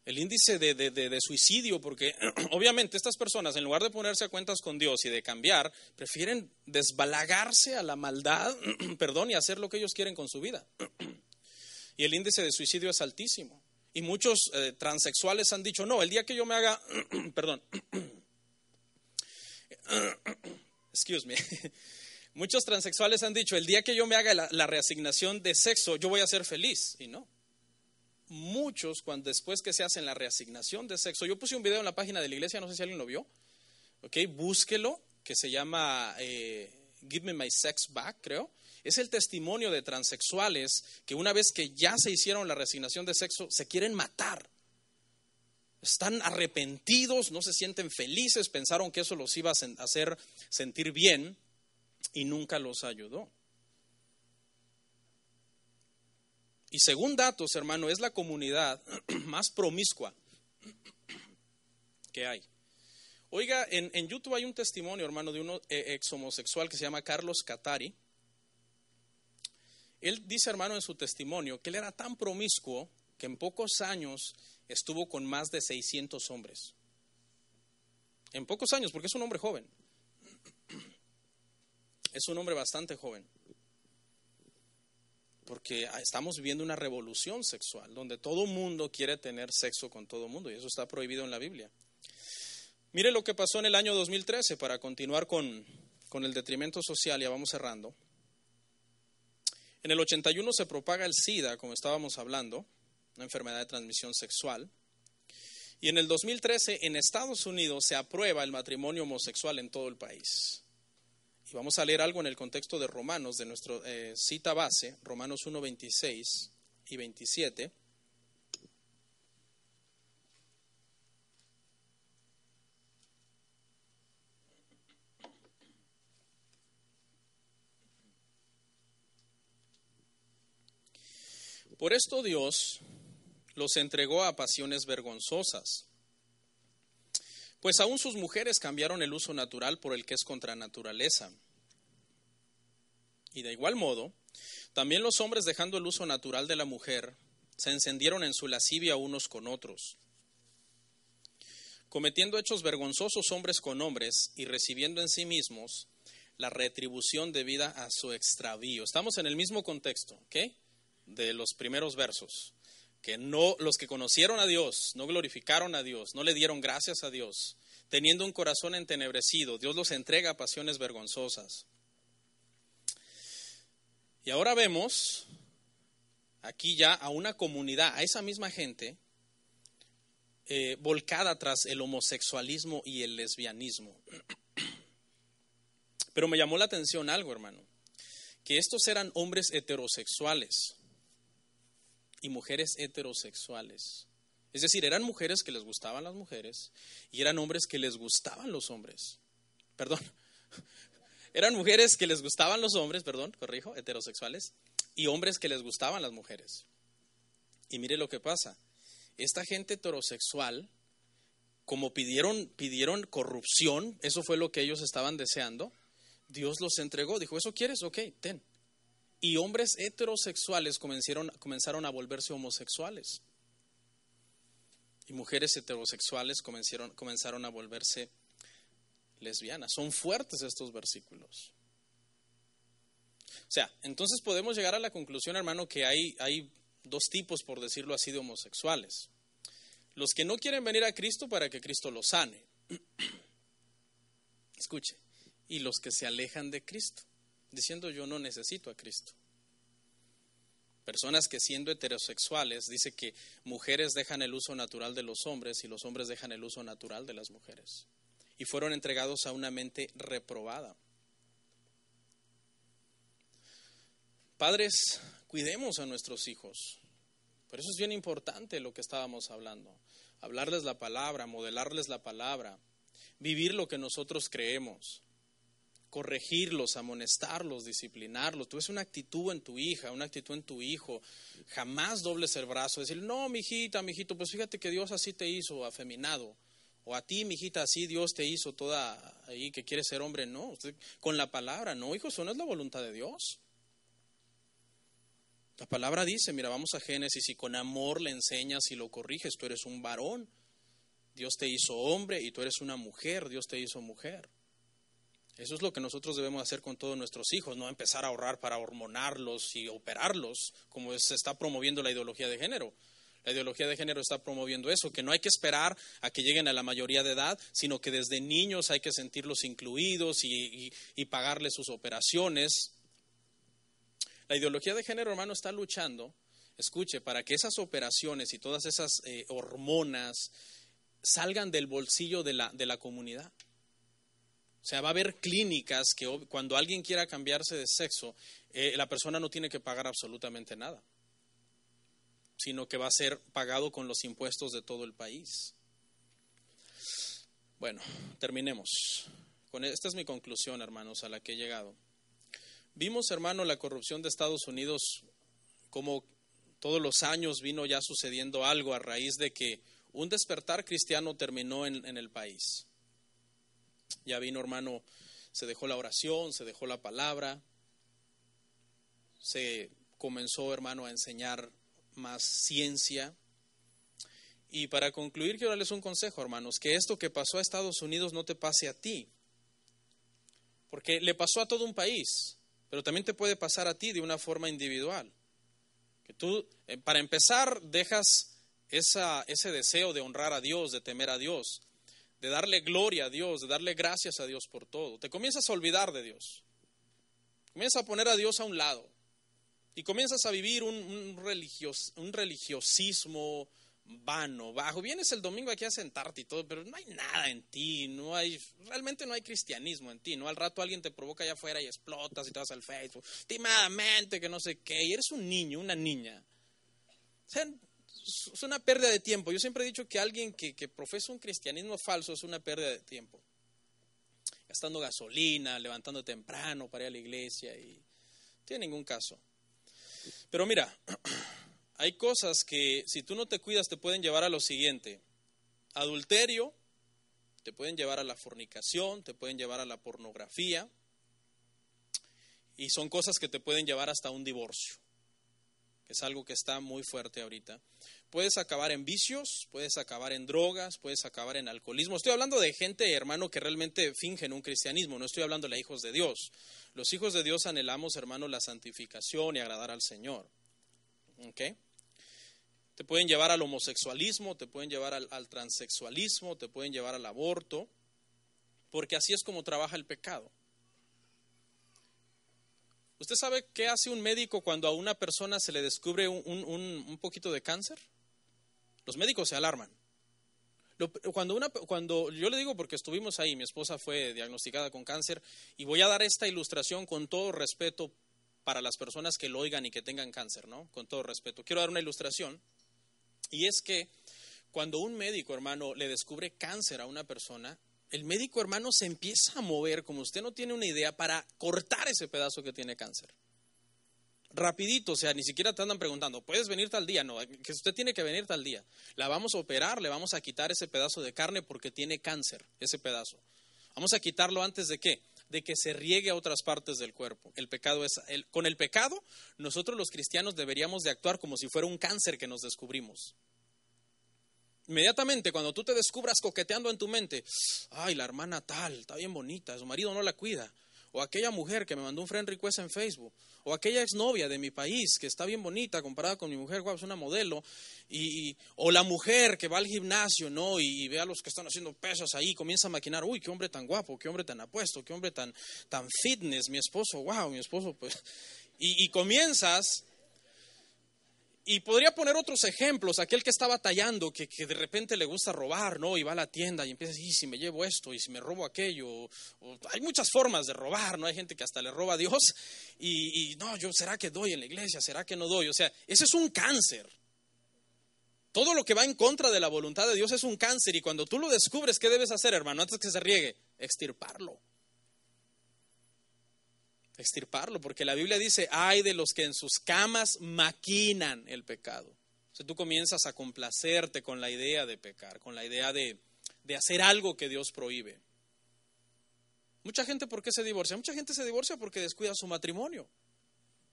El índice de, de, suicidio, porque obviamente estas personas, en lugar de ponerse a cuentas con Dios y de cambiar, prefieren desbalagarse a la maldad, perdón, y hacer lo que ellos quieren con su vida. Y el índice de suicidio es altísimo. Y muchos eh, transexuales han dicho, no, el día que yo me haga, perdón, excuse me, muchos transexuales han dicho, el día que yo me haga la, reasignación de sexo, yo voy a ser feliz. Y no. Muchos, cuando después que se hacen la reasignación de sexo, yo puse un video en la página de la iglesia, no sé si alguien lo vio, ok, búsquelo, que se llama eh, Give Me My Sex Back, creo. Es el testimonio de transexuales que una vez que ya se hicieron la resignación de sexo, se quieren matar. Están arrepentidos, no se sienten felices, pensaron que eso los iba a hacer sentir bien y nunca los ayudó. Y según datos, hermano, es la comunidad más promiscua que hay. Oiga, en, YouTube hay un testimonio, hermano, de un eh, ex homosexual que se llama Carlos Catari. Él dice, hermano, en su testimonio que él era tan promiscuo que en pocos años estuvo con más de 600 hombres. En pocos años, porque es un hombre joven. Es un hombre bastante joven. Porque estamos viviendo una revolución sexual, donde todo mundo quiere tener sexo con todo mundo, y eso está prohibido en la Biblia. Mire lo que pasó en el año 2013, para continuar con, con el detrimento social, ya vamos cerrando. En el 81 se propaga el SIDA, como estábamos hablando, una enfermedad de transmisión sexual. Y en el 2013 en Estados Unidos se aprueba el matrimonio homosexual en todo el país. Y vamos a leer algo en el contexto de Romanos, de nuestra eh, cita base, Romanos 1, 26 y 27. Por esto Dios los entregó a pasiones vergonzosas, pues aún sus mujeres cambiaron el uso natural por el que es contra naturaleza. Y de igual modo, también los hombres dejando el uso natural de la mujer, se encendieron en su lascivia unos con otros, cometiendo hechos vergonzosos hombres con hombres y recibiendo en sí mismos la retribución debida a su extravío. Estamos en el mismo contexto, ¿ok? de los primeros versos, que no los que conocieron a Dios, no glorificaron a Dios, no le dieron gracias a Dios, teniendo un corazón entenebrecido, Dios los entrega a pasiones vergonzosas. Y ahora vemos aquí ya a una comunidad, a esa misma gente, eh, volcada tras el homosexualismo y el lesbianismo. Pero me llamó la atención algo, hermano, que estos eran hombres heterosexuales y mujeres heterosexuales. Es decir, eran mujeres que les gustaban las mujeres y eran hombres que les gustaban los hombres. Perdón. Eran mujeres que les gustaban los hombres, perdón, corrijo, heterosexuales, y hombres que les gustaban las mujeres. Y mire lo que pasa. Esta gente heterosexual, como pidieron, pidieron corrupción, eso fue lo que ellos estaban deseando, Dios los entregó. Dijo, ¿eso quieres? Ok, ten y hombres heterosexuales comenzaron, comenzaron a volverse homosexuales. Y mujeres heterosexuales comenzaron, comenzaron a volverse lesbianas. Son fuertes estos versículos. O sea, entonces podemos llegar a la conclusión, hermano, que hay, hay dos tipos, por decirlo así, de homosexuales. Los que no quieren venir a Cristo para que Cristo los sane. Escuche. Y los que se alejan de Cristo diciendo yo no necesito a Cristo. Personas que siendo heterosexuales dice que mujeres dejan el uso natural de los hombres y los hombres dejan el uso natural de las mujeres. Y fueron entregados a una mente reprobada. Padres, cuidemos a nuestros hijos. Por eso es bien importante lo que estábamos hablando. Hablarles la palabra, modelarles la palabra, vivir lo que nosotros creemos corregirlos, amonestarlos, disciplinarlos. Tú ves una actitud en tu hija, una actitud en tu hijo. Jamás dobles el brazo, decir, no, mi hijita, mi hijito, pues fíjate que Dios así te hizo, afeminado O a ti, mijita, así Dios te hizo toda ahí que quiere ser hombre. No, con la palabra, no, hijo, eso no es la voluntad de Dios. La palabra dice, mira, vamos a Génesis y con amor le enseñas y lo corriges, tú eres un varón, Dios te hizo hombre y tú eres una mujer, Dios te hizo mujer. Eso es lo que nosotros debemos hacer con todos nuestros hijos, no empezar a ahorrar para hormonarlos y operarlos, como se está promoviendo la ideología de género. La ideología de género está promoviendo eso, que no hay que esperar a que lleguen a la mayoría de edad, sino que desde niños hay que sentirlos incluidos y, pagarles sus operaciones. La ideología de género, hermano, está luchando, escuche, para que esas operaciones y todas esas eh, hormonas salgan del bolsillo de la, de la comunidad. Sea, va a haber clínicas que cuando alguien quiera cambiarse de sexo, eh, la persona no tiene que pagar absolutamente nada, sino que va a ser pagado con los impuestos de todo el país. Bueno, terminemos. E, esta es mi conclusión, hermanos, a la que he llegado. Vimos, hermano, la corrupción de Estados Unidos, como todos los años vino ya sucediendo algo a raíz de que un despertar cristiano terminó en, el país. Ya vino, hermano, se dejó la oración, se dejó la palabra, se comenzó, hermano, a enseñar más ciencia. Y para concluir, quiero darles un consejo, hermanos, que esto que pasó a Estados Unidos no te pase a ti, porque le pasó a todo un país pero también te puede pasar a ti de una forma individual. Que tú, eh, para empezar, dejas ese deseo de honrar a Dios, de temer a Dios, de darle gloria a Dios, de darle gracias a Dios por todo. Te comienzas a olvidar de Dios. Comienzas a poner a Dios a un lado. Y comienzas a vivir un, un, religiosismo vano, bajo. Vienes el domingo aquí a sentarte y todo, pero no hay nada en ti, no hay, realmente no hay cristianismo en ti, ¿no? Al rato alguien te provoca allá afuera y explotas y te vas al Facebook, timadamente, que no sé qué, y eres un niño, una niña. O sea, es una pérdida de tiempo. Yo siempre he dicho que alguien que, profesa un cristianismo falso es una pérdida de tiempo. Gastando gasolina, levantando temprano para ir a la iglesia y no tiene ningún caso. Pero mira, hay cosas que si tú no te cuidas te pueden llevar a lo siguiente. Adulterio, te pueden llevar a la fornicación, te pueden llevar a la pornografía y son cosas que te pueden llevar hasta un divorcio, es algo que está muy fuerte ahorita. Puedes acabar en vicios, puedes acabar en drogas, puedes acabar en alcoholismo. Estoy hablando de gente, hermano, que realmente fingen un cristianismo, no estoy hablando de hijos de Dios. Los hijos de Dios anhelamos, hermano, la santificación y agradar al Señor. ¿Okay? Te pueden llevar al homosexualismo, te pueden llevar al, transexualismo, te pueden llevar al aborto, porque así es como trabaja el pecado. ¿Usted sabe qué hace un médico cuando a una persona se le descubre un, poquito de cáncer? Los médicos se alarman. Cuando, una, cuando yo le digo porque estuvimos ahí, mi esposa fue diagnosticada con cáncer y voy a dar esta ilustración con todo respeto para las personas que lo oigan y que tengan cáncer, ¿no? Con todo respeto. Quiero dar una ilustración. Y es que cuando un médico, hermano, le descubre cáncer a una persona, el médico, hermano, se empieza a mover, como usted no tiene una idea, para cortar ese pedazo que tiene cáncer. Rapidito, o sea, ni siquiera te andan preguntando, ¿puedes venir tal día? No, que usted tiene que venir tal día. La vamos a operar, le vamos a quitar ese pedazo de carne porque tiene cáncer, ese pedazo. Vamos a quitarlo antes de qué? De que se riegue a otras partes del cuerpo. El pecado es, con el pecado, nosotros los cristianos deberíamos de actuar como si fuera un cáncer que nos descubrimos. Inmediatamente, cuando tú te descubras coqueteando en tu mente, ay, la hermana tal, está bien bonita, su marido no la cuida. O aquella mujer que me mandó un friend request en Facebook. O aquella exnovia de mi país que está bien bonita comparada con mi mujer, guau, es una modelo. Y, o la mujer que va al gimnasio, ¿no? Y, ve a los que están haciendo pesas ahí, comienza a maquinar, uy, qué hombre tan guapo, qué hombre tan apuesto, qué hombre tan, tan fitness, mi esposo, wow, mi esposo, pues. Y, y comienzas y podría poner otros ejemplos, aquel que está batallando, que, que, de repente le gusta robar, ¿no? Y va a la tienda y empieza decir, si me llevo esto y si me robo aquello. hay muchas formas de robar, ¿no? Hay gente que hasta le roba a Dios y, y, no, yo, ¿será que doy en la iglesia? ¿Será que no doy? O sea, ese es un cáncer. Todo lo que va en contra de la voluntad de Dios es un cáncer y cuando tú lo descubres, ¿qué debes hacer, hermano? Antes que se riegue, extirparlo extirparlo, porque la Biblia dice, hay de los que en sus camas maquinan el pecado. Sea, tú comienzas a complacerte con la idea de pecar, con la idea de, de hacer algo que Dios prohíbe. Mucha gente, ¿por qué se divorcia? Mucha gente se divorcia porque descuida su matrimonio.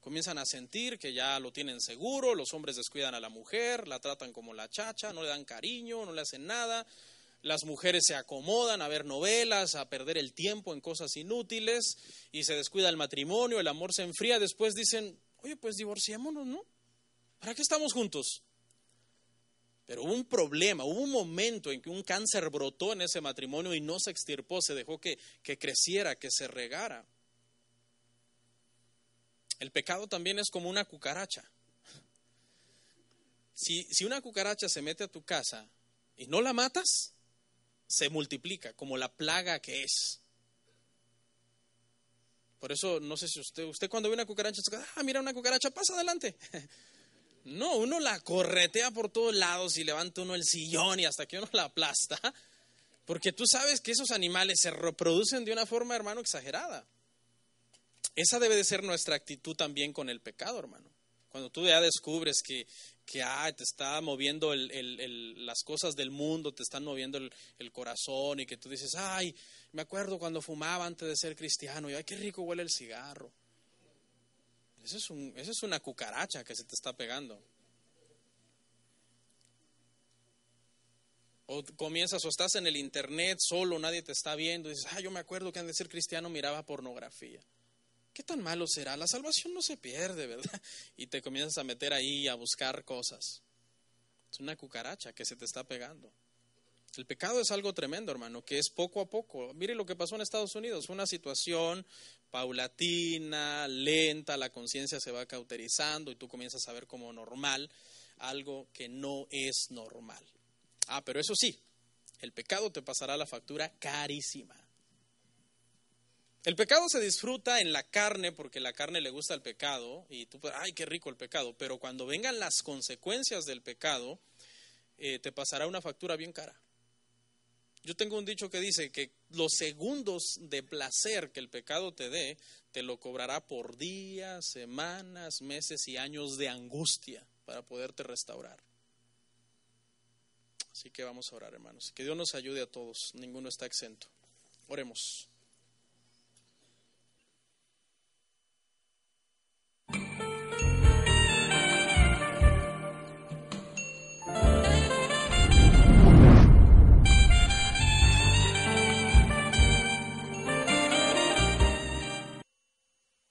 Comienzan a sentir que ya lo tienen seguro, los hombres descuidan a la mujer, la tratan como la chacha, no le dan cariño, no le hacen nada. Las mujeres se acomodan a ver novelas, a perder el tiempo en cosas inútiles y se descuida el matrimonio, el amor se enfría. Después dicen, oye, pues divorciémonos, ¿no? ¿Para qué estamos juntos? Pero hubo un problema, hubo un momento en que un cáncer brotó en ese matrimonio y no se extirpó, se dejó que, que creciera, que se regara. El pecado también es como una cucaracha. Si, si una cucaracha se mete a tu casa y no la matas, se multiplica como la plaga que es. Por eso, no sé si usted, usted cuando ve una cucaracha, ah, mira una cucaracha, pasa adelante. No, uno la corretea por todos lados y levanta uno el sillón y hasta que uno la aplasta, porque tú sabes que esos animales se reproducen de una forma, hermano, exagerada. Esa debe de ser nuestra actitud también con el pecado, hermano. Cuando tú ya descubres que, que ah, te está moviendo el, las cosas del mundo, te están moviendo el, corazón y que tú dices, ay, me acuerdo cuando fumaba antes de ser cristiano y ay, qué rico huele el cigarro. Eso es, un, eso es una cucaracha que se te está pegando. O comienzas o estás en el internet solo, nadie te está viendo, y dices, ah, yo me acuerdo que antes de ser cristiano miraba pornografía. ¿Qué tan malo será? La salvación no se pierde, ¿verdad? Y te comienzas a meter ahí a buscar cosas. Es una cucaracha que se te está pegando. El pecado es algo tremendo, hermano, que es poco a poco. Mire lo que pasó en Estados Unidos, una situación paulatina, lenta, la conciencia se va cauterizando y tú comienzas a ver como normal algo que no es normal. Ah, pero eso sí, el pecado te pasará la factura carísima. El pecado se disfruta en la carne porque la carne le gusta el pecado y tú, ay, qué rico el pecado, pero cuando vengan las consecuencias del pecado, eh, te pasará una factura bien cara. Yo tengo un dicho que dice que los segundos de placer que el pecado te dé, te lo cobrará por días, semanas, meses y años de angustia para poderte restaurar. Así que vamos a orar, hermanos. Que Dios nos ayude a todos. Ninguno está exento. Oremos.